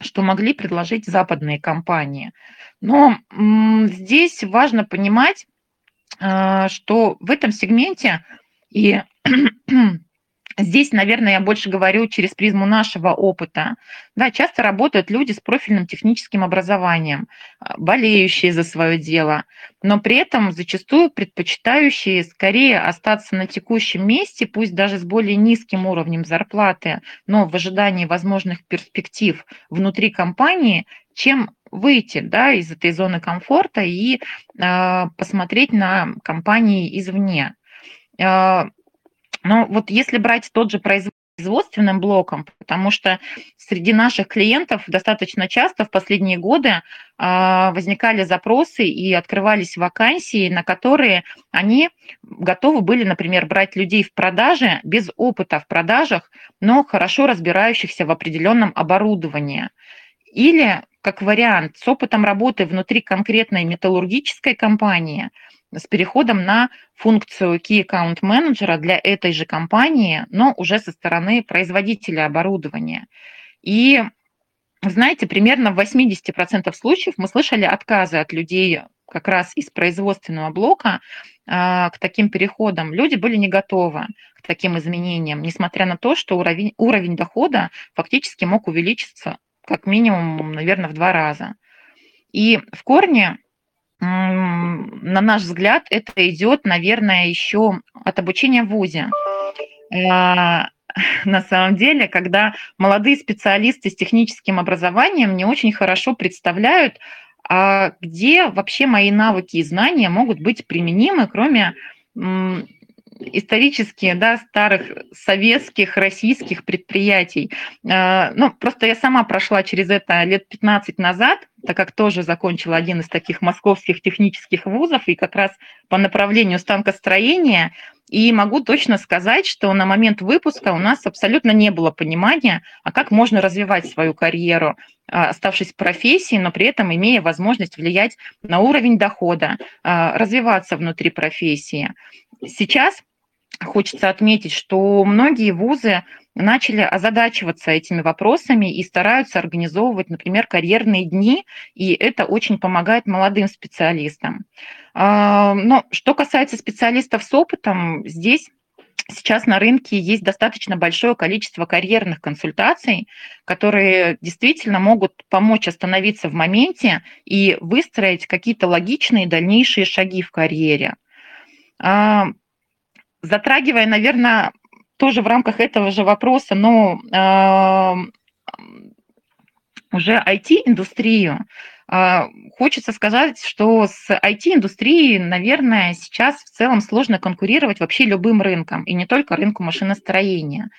что могли предложить западные компании. Но здесь важно понимать, а, что в этом сегменте и Здесь, наверное, я больше говорю через призму нашего опыта. Да, часто работают люди с профильным техническим образованием, а, болеющие за свое дело, но при этом зачастую предпочитающие скорее остаться на текущем месте, пусть даже с более низким уровнем зарплаты, но в ожидании возможных перспектив внутри компании, чем выйти да, из этой зоны комфорта и э, посмотреть на компании извне. Но вот если брать тот же производственным блоком, потому что среди наших клиентов достаточно часто в последние годы а, возникали запросы и открывались вакансии, на которые они готовы были, например, брать людей в продаже без опыта в продажах, но хорошо разбирающихся в определенном оборудовании. Или, как вариант, с опытом работы внутри конкретной металлургической компании – с переходом на функцию Key Account Manager для этой же компании, но уже со стороны производителя оборудования. И знаете, примерно в 80% случаев мы слышали отказы от людей как раз из производственного блока а, к таким переходам. Люди были не готовы к таким изменениям, несмотря на то, что уровень, уровень дохода фактически мог увеличиться как минимум, наверное, в два раза. И в корне на наш взгляд, это идет, наверное, еще от обучения в ВУЗе. А, на самом деле, когда молодые специалисты с техническим образованием не очень хорошо представляют, а где вообще мои навыки и знания могут быть применимы, кроме исторически да, старых советских, российских предприятий. А, ну, просто я сама прошла через это лет 15 назад, так как тоже закончила один из таких московских технических вузов и как раз по направлению станкостроения. И могу точно сказать, что на момент выпуска у нас абсолютно не было понимания, а как можно развивать свою карьеру, а, оставшись в профессии, но при этом имея возможность влиять на уровень дохода, а, развиваться внутри профессии. Сейчас хочется отметить, что многие вузы начали озадачиваться этими вопросами и стараются организовывать, например, карьерные дни, и это очень помогает молодым специалистам. А, но что касается специалистов с опытом, здесь Сейчас на рынке есть достаточно большое количество карьерных консультаций, которые действительно могут помочь остановиться в моменте и выстроить какие-то логичные дальнейшие шаги в карьере. А, затрагивая, наверное, тоже в рамках этого же вопроса, но э, уже IT-индустрию, э, хочется сказать, что с IT-индустрией, наверное, сейчас в целом сложно конкурировать вообще любым рынком, и не только рынку машиностроения,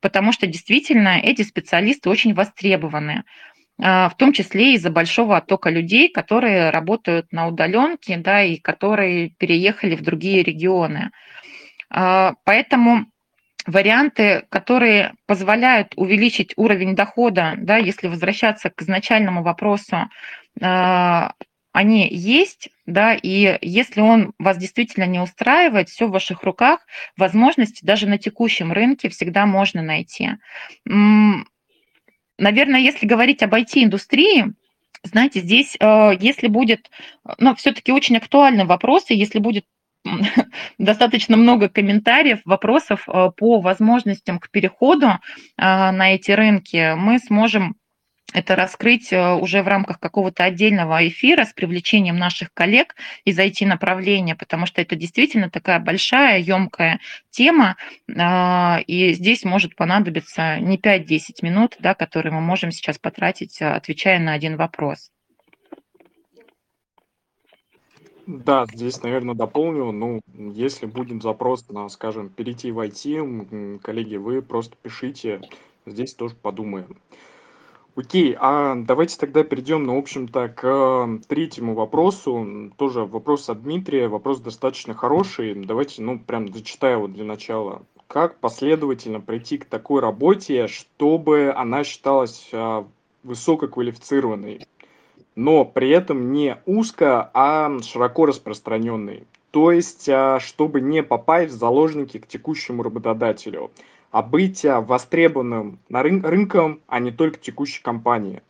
потому что действительно эти специалисты очень востребованы в том числе из-за большого оттока людей, которые работают на удаленке, да, и которые переехали в другие регионы. А, поэтому варианты, которые позволяют увеличить уровень дохода, да, если возвращаться к изначальному вопросу, а, они есть, да, и если он вас действительно не устраивает, все в ваших руках, возможности даже на текущем рынке всегда можно найти. Наверное, если говорить об IT-индустрии, знаете, здесь, э, если будет, ну, все-таки очень актуальны вопросы, если будет достаточно много комментариев, вопросов э, по возможностям к переходу э, на эти рынки. Мы сможем это раскрыть э, уже в рамках какого-то отдельного эфира с привлечением наших коллег из IT-направления, потому что это действительно такая большая, емкая тема, и здесь может понадобиться не 5-10 минут, да, которые мы можем сейчас потратить, отвечая на один вопрос. Да, здесь, наверное, дополню. Ну, если будет запрос на, скажем, перейти в IT, коллеги, вы просто пишите, здесь тоже подумаем. Окей, а давайте тогда перейдем, ну, в общем-то, к э, третьему вопросу. Тоже вопрос от Дмитрия, вопрос достаточно хороший. Давайте, ну, прям зачитаю его для начала. Как последовательно прийти к такой работе, чтобы она считалась а, высококвалифицированной, но при этом не узко, а широко распространенной? То есть, а, чтобы не попасть в заложники к текущему работодателю – а быть а, востребованным на рын- рынком, а не только текущей компании.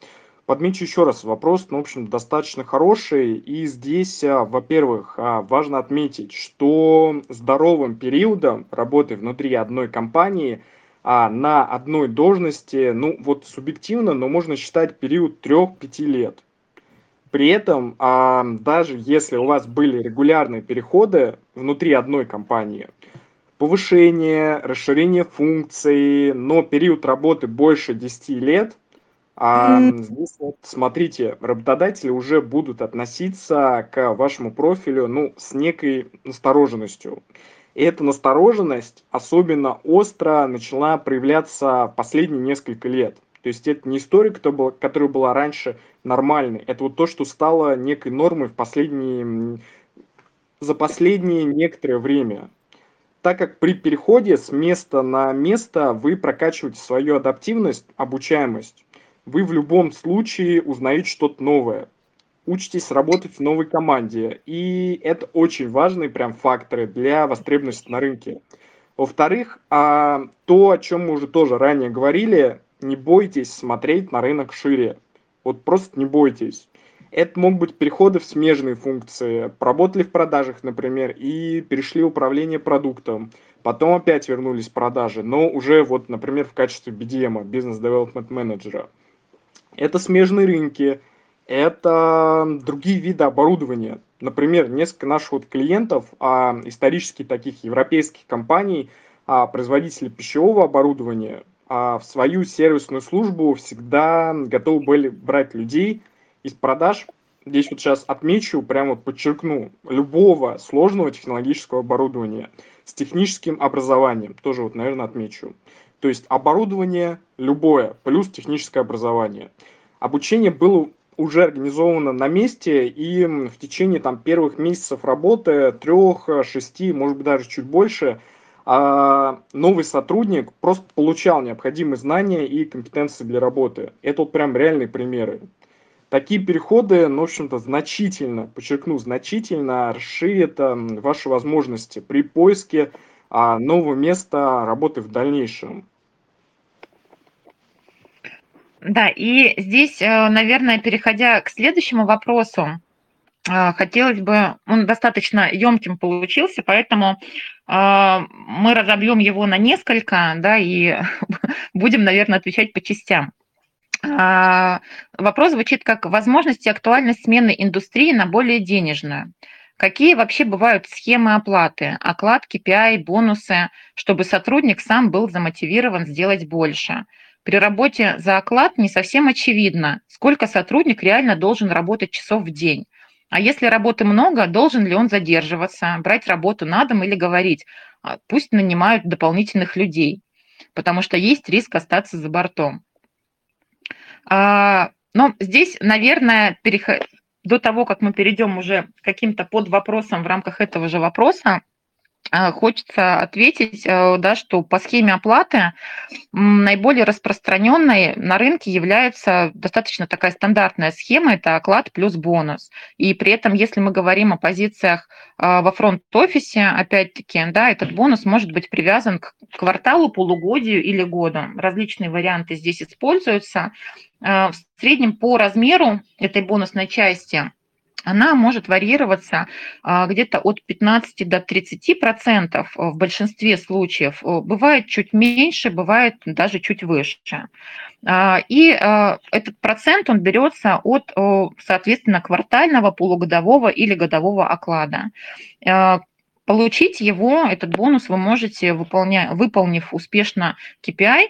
Подмечу еще раз, вопрос, ну, в общем, достаточно хороший. И здесь, а, во-первых, а, важно отметить, что здоровым периодом работы внутри одной компании на одной должности, ну, вот субъективно, но можно считать период 3-5 лет. При этом, даже если у вас были регулярные переходы внутри одной компании, повышение, расширение функций, но период работы больше 10 лет, а здесь вот, смотрите, работодатели уже будут относиться к вашему профилю ну, с некой настороженностью. И эта настороженность особенно остро начала проявляться последние несколько лет. То есть это не история, которая была раньше нормальной. Это вот то, что стало некой нормой в последние, за последнее некоторое время так как при переходе с места на место вы прокачиваете свою адаптивность, обучаемость, вы в любом случае узнаете что-то новое, учитесь работать в новой команде, и это очень важные прям факторы для востребованности на рынке. Во-вторых, а, то, о чем мы уже тоже ранее говорили, не бойтесь смотреть на рынок шире. Вот просто не бойтесь. Это могут быть переходы в смежные функции. Поработали в продажах, например, и перешли управление продуктом. Потом опять вернулись продажи, но уже вот, например, в качестве BDM, Business Development Manager. Это смежные рынки, это другие виды оборудования. Например, несколько наших вот клиентов, а, исторически таких европейских компаний, а, производителей пищевого оборудования, а, в свою сервисную службу всегда готовы были брать людей – из продаж, здесь вот сейчас отмечу, прямо вот подчеркну, любого сложного технологического оборудования с техническим образованием, тоже вот, наверное, отмечу. То есть оборудование любое, плюс техническое образование. Обучение было уже организовано на месте, и в течение там, первых месяцев работы, трех, шести, может быть, даже чуть больше, а, новый сотрудник просто получал необходимые знания и компетенции для работы. Это вот прям реальные примеры. Такие переходы, ну, в общем-то, значительно, подчеркну, значительно расширят ваши возможности при поиске а, нового места работы в дальнейшем. Да, и здесь, э, наверное, переходя к следующему вопросу, э, хотелось бы, он достаточно емким получился, поэтому э, мы разобьем его на несколько, да, и будем, наверное, отвечать по частям. А, вопрос звучит как возможность и актуальность смены индустрии на более денежную. Какие вообще бывают схемы оплаты, оклад, KPI, бонусы, чтобы сотрудник сам был замотивирован сделать больше? При работе за оклад не совсем очевидно, сколько сотрудник реально должен работать часов в день. А если работы много, должен ли он задерживаться, брать работу на дом или говорить, «А, пусть нанимают дополнительных людей, потому что есть риск остаться за бортом. А, но здесь, наверное, переход... до того, как мы перейдем уже к каким-то под вопросам в рамках этого же вопроса, хочется ответить, э, да, что по схеме оплаты наиболее распространенной на рынке является достаточно такая стандартная схема, это оклад плюс бонус. И при этом, если мы говорим о позициях а, во фронт-офисе, опять-таки, да, этот бонус может быть привязан к кварталу, полугодию или году. Различные варианты здесь используются. А, в среднем по размеру этой бонусной части – она может варьироваться а, где-то от 15 до 30 процентов в большинстве случаев. Бывает чуть меньше, бывает даже чуть выше. А, и а, этот процент, он берется от, соответственно, квартального, полугодового или годового оклада. Получить его, этот бонус, вы можете, выполня, выполнив успешно KPI,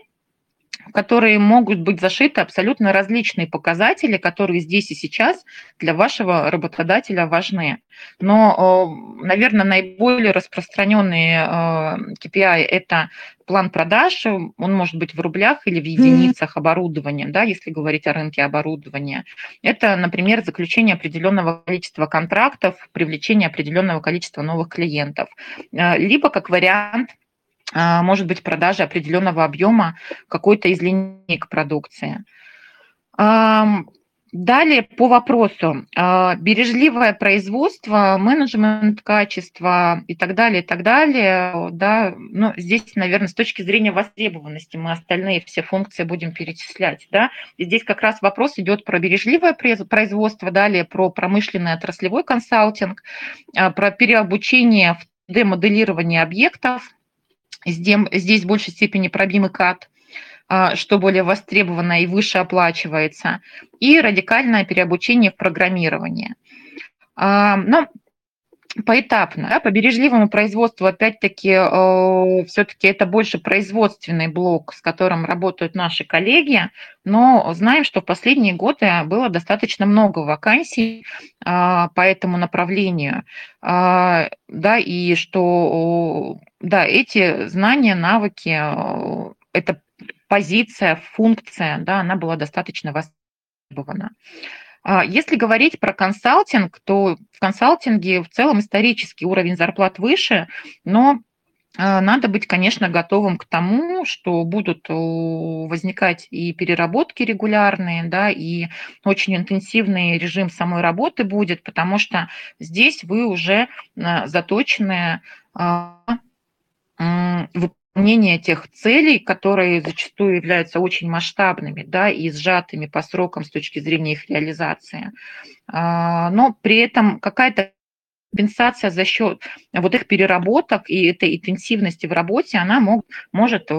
в которые могут быть зашиты абсолютно различные показатели, которые здесь и сейчас для вашего работодателя важны. Но, наверное, наиболее распространенные KPI – это план продаж, он может быть в рублях или в единицах оборудования, да, если говорить о рынке оборудования. Это, например, заключение определенного количества контрактов, привлечение определенного количества новых клиентов. Либо, как вариант, может быть продажа определенного объема какой-то из линейок продукции. Далее по вопросу. А, бережливое производство, менеджмент качества и так далее, и так далее. Да, ну, здесь, наверное, с точки зрения востребованности мы остальные все функции будем перечислять. Да. И здесь как раз вопрос идет про бережливое производство, далее про промышленный отраслевой консалтинг, а, про переобучение в демоделирование объектов, Здесь в большей степени пробимый кат, а, что более востребовано и выше оплачивается, и радикальное переобучение в программировании. А, но поэтапно, да, по бережливому производству, опять-таки, э, все-таки это больше производственный блок, с которым работают наши коллеги, но знаем, что в последние годы было достаточно много вакансий э, по этому направлению, э, да, и что, да, эти знания, навыки, э, это позиция, функция, да, она была достаточно востребована. Если говорить про консалтинг, то в консалтинге в целом исторический уровень зарплат выше, но а, надо быть, конечно, готовым к тому, что будут возникать и переработки регулярные, да, и очень интенсивный режим самой работы будет, потому что здесь вы уже а, заточены выполнение тех целей, которые зачастую являются очень масштабными да, и сжатыми по срокам с точки зрения их реализации. А, но при этом какая-то компенсация за счет вот их переработок и этой интенсивности в работе, она мог, может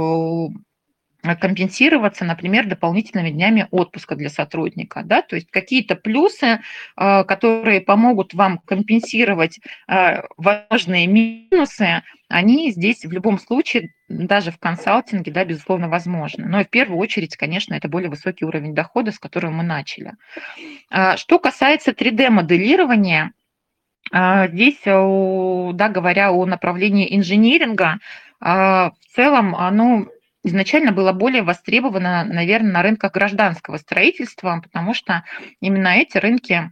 компенсироваться, например, дополнительными днями отпуска для сотрудника. Да? То есть какие-то плюсы, а, которые помогут вам компенсировать а, важные минусы, они здесь в любом случае, даже в консалтинге, да, безусловно, возможны. Но в первую очередь, конечно, это более высокий уровень дохода, с которого мы начали. Что касается 3D-моделирования, здесь, да, говоря о направлении инжиниринга, в целом оно изначально было более востребовано, наверное, на рынках гражданского строительства, потому что именно эти рынки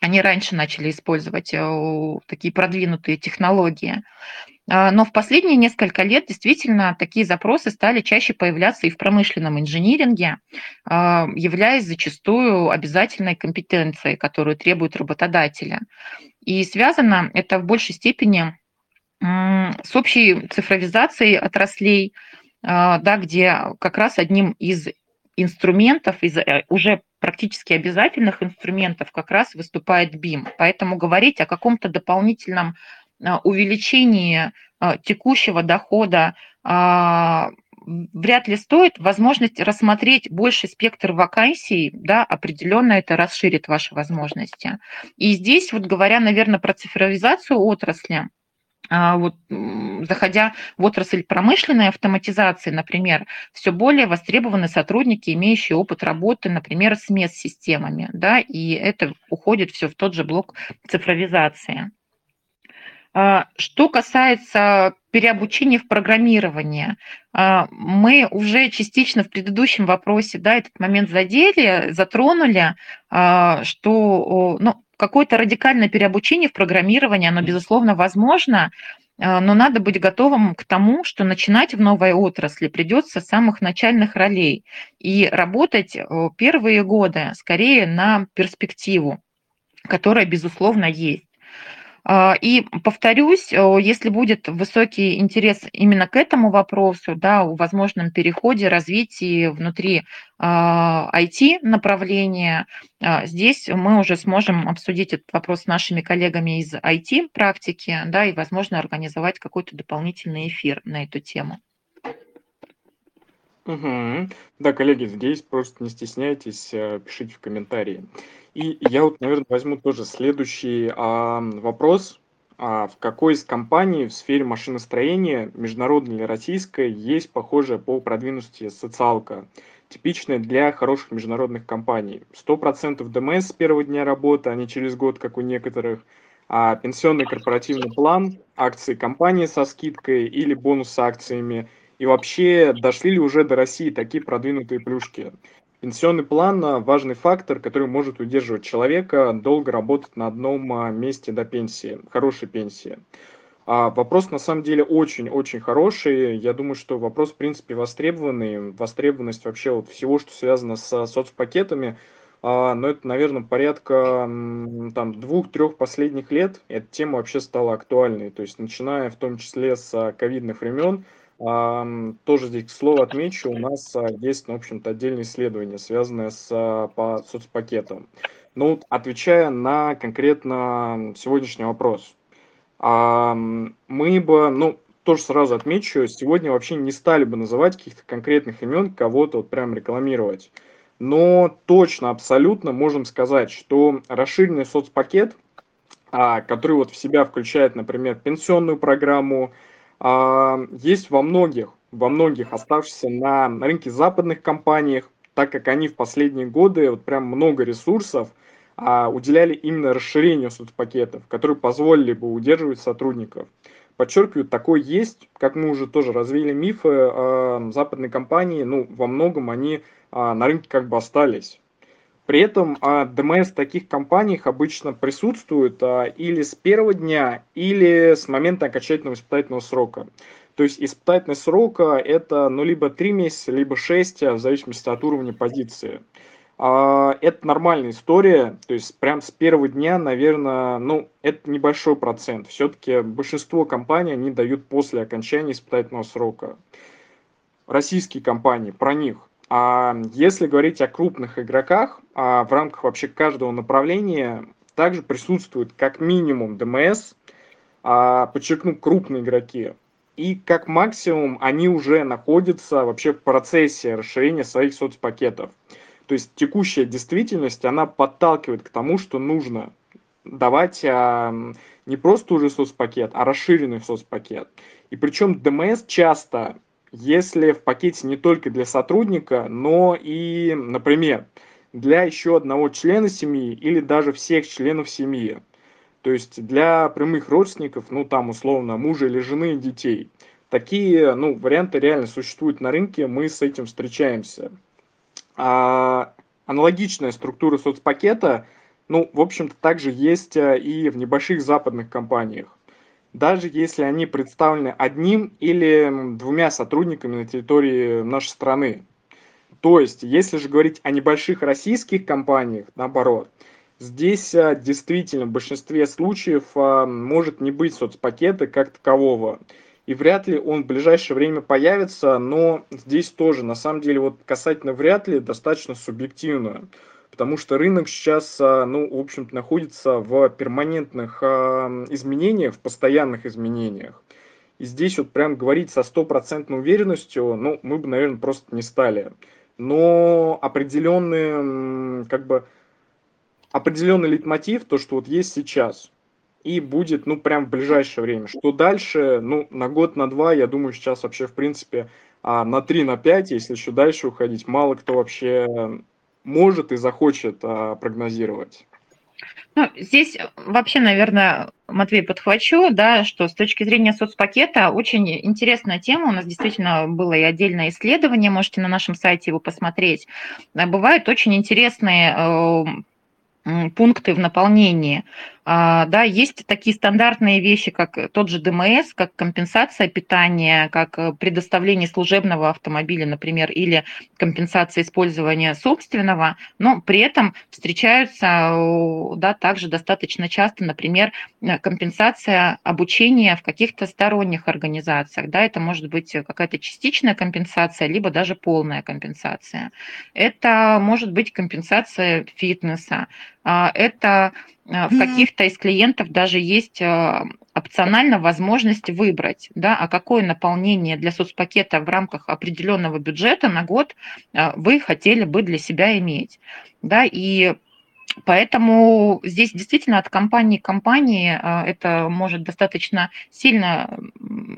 они раньше начали использовать э, такие продвинутые технологии. А, но в последние несколько лет действительно такие запросы стали чаще появляться и в промышленном инжиниринге, а, являясь зачастую обязательной компетенцией, которую требуют работодатели. И связано это в большей степени с общей цифровизацией отраслей, да, где как раз одним из инструментов, из э, уже практически обязательных инструментов как раз выступает BIM. Поэтому говорить о каком-то дополнительном а, увеличении а, текущего дохода вряд ли стоит. Возможность рассмотреть больший спектр вакансий, да, определенно это расширит ваши возможности. И здесь, вот говоря, наверное, про цифровизацию отрасли, а, вот, заходя в отрасль промышленной автоматизации, например, все более востребованы сотрудники, имеющие опыт работы, например, с MES-системами, да, и это уходит все в тот же блок цифровизации. А, что касается переобучения в программирование, а, мы уже частично в предыдущем вопросе да, этот момент задели, затронули, что ну, какое-то радикальное переобучение в программировании, оно, безусловно, возможно, а, но надо быть готовым к тому, что начинать в новой отрасли придется с самых начальных ролей и работать первые годы скорее на перспективу, которая, безусловно, есть. А, и повторюсь, если будет высокий интерес именно к этому вопросу, да, о возможном переходе, развитии внутри IT-направления, а, здесь мы уже сможем обсудить этот вопрос с нашими коллегами из IT-практики, да, и, возможно, организовать какой-то дополнительный эфир на эту тему. Угу. Да, коллеги, здесь просто не стесняйтесь, э, пишите в комментарии. И я вот, наверное, возьму тоже следующий а, вопрос. а в какой из компаний в сфере машиностроения, международной или российской, есть похожая по продвинутости социалка, типичная для хороших международных компаний. 100% ДМС с первого дня работы, а не через год, как у некоторых, а пенсионный корпоративный план, акции компании со скидкой или бонус с акциями, и вообще дошли ли уже до России такие продвинутые плюшки. Пенсионный план – важный фактор, который может удерживать человека долго работать на одном а, месте до пенсии, хорошей пенсии. А вопрос на самом деле очень-очень хороший. Я думаю, что вопрос, в принципе, востребованный. Востребованность вообще вот всего, что связано с соцпакетами, а, но это, наверное, порядка там двух-трех последних лет эта тема вообще стала актуальной. То есть, начиная в том числе с а, ковидных времен, тоже здесь, к слову, отмечу, у нас а, есть, ну, в общем-то, отдельное исследование, связанное с а, по соцпакетам. Ну, отвечая на конкретно сегодняшний вопрос, мы бы, ну, тоже сразу отмечу, сегодня вообще не стали бы называть каких-то конкретных имен, кого-то вот прям рекламировать. Но точно, абсолютно можем сказать, что расширенный соцпакет, а, который вот в себя включает, например, пенсионную программу, есть во многих, во многих оставшихся на рынке западных компаниях, так как они в последние годы вот прям много ресурсов а, уделяли именно расширению соцпакетов, которые позволили бы удерживать сотрудников. Подчеркиваю, такое есть, как мы уже тоже развили мифы, западные компании, ну, во многом они э, на рынке как бы остались. При этом а, ДМС таких компаниях обычно присутствует а, или с первого дня, или с момента окончательного испытательного срока. То есть испытательный срок это ну, либо 3 месяца, либо 6, в зависимости от уровня позиции. А, это нормальная история, то есть прям с первого дня, наверное, ну, это небольшой процент. Все-таки большинство компаний, они дают после окончания испытательного срока. Российские компании, про них а если говорить о крупных игроках, а в рамках вообще каждого направления также присутствует как минимум ДМС, а, подчеркну, крупные игроки. И как максимум они уже находятся вообще в процессе расширения своих соцпакетов. То есть текущая действительность, она подталкивает к тому, что нужно давать а, не просто уже соцпакет, а расширенный соцпакет. И причем ДМС часто если в пакете не только для сотрудника, но и, например, для еще одного члена семьи или даже всех членов семьи. То есть для прямых родственников, ну там условно мужа или жены и детей. Такие ну, варианты реально существуют на рынке, мы с этим встречаемся. А, аналогичная структура соцпакета, ну, в общем-то, также есть э, и в небольших западных компаниях даже если они представлены одним или двумя сотрудниками на территории нашей страны. То есть, если же говорить о небольших российских компаниях, наоборот, здесь а, действительно в большинстве случаев а, может не быть соцпакета как такового. И вряд ли он в ближайшее время появится, но здесь тоже, на самом деле, вот касательно вряд ли, достаточно субъективно потому что рынок сейчас, а, ну, в общем-то, находится в перманентных а, изменениях, в постоянных изменениях. И здесь вот прям говорить со стопроцентной уверенностью, ну, мы бы, наверное, просто не стали. Но определенный, как бы, определенный литмотив, то, что вот есть сейчас, и будет, ну, прям в ближайшее время. Что дальше, ну, на год, на два, я думаю, сейчас вообще, в принципе, а на 3, на 5, если еще дальше уходить, мало кто вообще может и захочет а, прогнозировать. Ну, здесь вообще, наверное, Матвей, подхвачу, да, что с точки зрения соцпакета очень интересная тема. У нас действительно было и отдельное исследование, можете на нашем сайте его посмотреть. Бывают очень интересные э, пункты в наполнении. А, да, есть такие стандартные вещи, как тот же ДМС, как компенсация питания, как э, предоставление служебного автомобиля, например, или компенсация использования собственного, но при этом встречаются да, также достаточно часто, например, э, компенсация обучения в каких-то сторонних организациях. Да, это может быть какая-то частичная компенсация, либо даже полная компенсация. Это может быть компенсация фитнеса, это а, в каких-то из клиентов даже есть а, опционально возможность выбрать, да, а какое наполнение для соцпакета в рамках определенного бюджета на год вы хотели бы для себя иметь. Да, и Поэтому здесь действительно от компании к компании а, это может достаточно сильно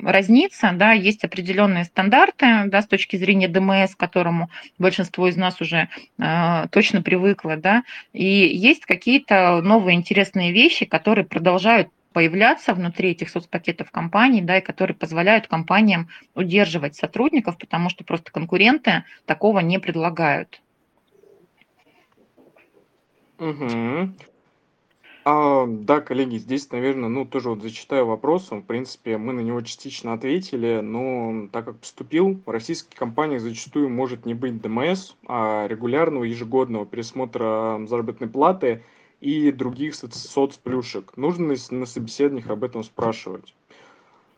разниться. Да, есть определенные стандарты да, с точки зрения ДМС, к которому большинство из нас уже э, точно привыкло. Да, и есть какие-то новые интересные вещи, которые продолжают появляться внутри этих соцпакетов компаний, да, и которые позволяют компаниям удерживать сотрудников, потому что просто конкуренты такого не предлагают. Угу. А, да, коллеги, здесь, наверное, ну, тоже вот зачитаю вопросом. В принципе, мы на него частично ответили, но так как поступил, в российских компаниях зачастую может не быть ДМС, а регулярного ежегодного пересмотра заработной платы и других соц- соцплюшек. Нужно ли на собеседованиях об этом спрашивать?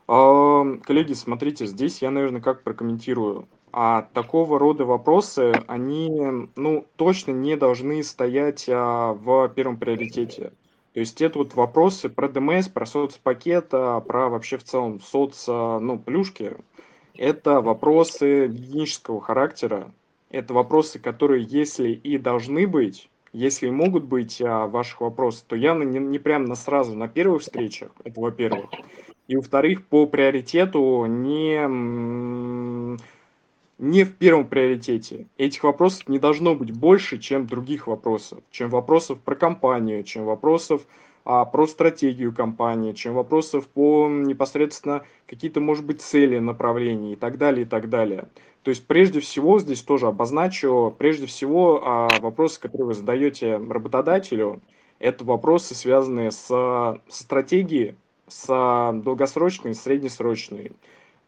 А, коллеги, смотрите, здесь я, наверное, как прокомментирую. А такого рода вопросы, они, ну, точно не должны стоять а, в первом приоритете. То есть это вот вопросы про ДМС, про соцпакет, а, про вообще в целом соц, а, ну, плюшки. Это вопросы гигиенического характера. Это вопросы, которые, если и должны быть, если могут быть а, ваших вопросов, то явно не, не прям на сразу на первых встречах, это во-первых. И во-вторых, по приоритету не не в первом приоритете. Этих вопросов не должно быть больше, чем других вопросов, чем вопросов про компанию, чем вопросов а, про стратегию компании, чем вопросов по непосредственно какие-то, может быть, цели, направления и так далее, и так далее. То есть, прежде всего, здесь тоже обозначу, прежде всего, а, вопросы, которые вы задаете работодателю, это вопросы, связанные с, с стратегией, с долгосрочной, среднесрочной.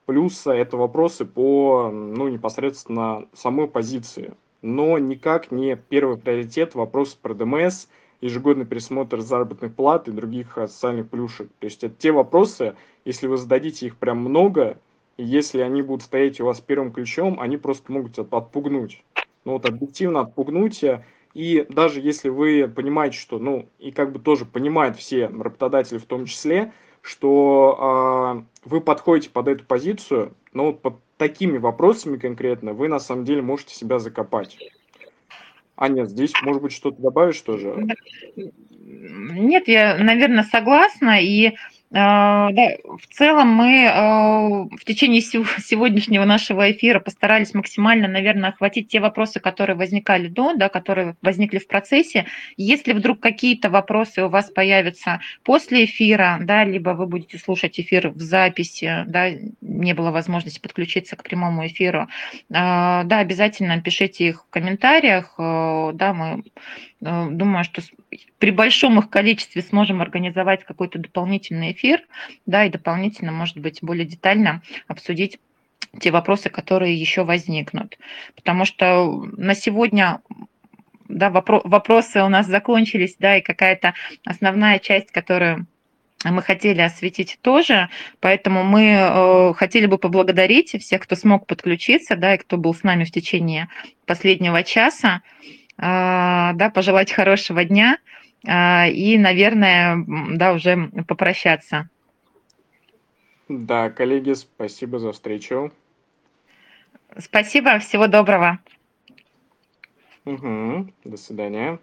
Плюс это вопросы по, ну, непосредственно самой позиции. Но никак не первый приоритет вопрос про ДМС, ежегодный пересмотр заработных плат и других социальных плюшек. То есть это те вопросы, если вы зададите их прям много, и если они будут стоять у вас первым ключом, они просто могут отпугнуть. Ну вот объективно отпугнуть, и даже если вы понимаете, что, ну, и как бы тоже понимают все работодатели в том числе, что э, вы подходите под эту позицию, но под такими вопросами конкретно вы на самом деле можете себя закопать. А нет, здесь, может быть, что-то добавишь тоже? Нет, я, наверное, согласна. И да, в целом мы а, в течение сегодняшнего нашего эфира постарались максимально, наверное, охватить те вопросы, которые возникали до, да, которые возникли в процессе. Если вдруг какие-то вопросы у вас появятся после эфира, да, либо вы будете слушать эфир в записи, да, не было возможности подключиться к прямому эфиру, а, да, обязательно пишите их в комментариях, да, мы Э, думаю, что при большом их количестве сможем организовать какой-то дополнительный эфир, да, и дополнительно, может быть, более детально обсудить те вопросы, которые еще возникнут. Потому что на сегодня да, вопро- вопросы у нас закончились, да, и какая-то основная часть, которую мы хотели осветить тоже, поэтому мы э, хотели бы поблагодарить всех, кто смог подключиться, да, и кто был с нами в течение последнего часа. А, да, пожелать хорошего дня а, и, наверное, да, уже попрощаться. Да, коллеги, спасибо за встречу. Спасибо, всего доброго. Угу, до свидания.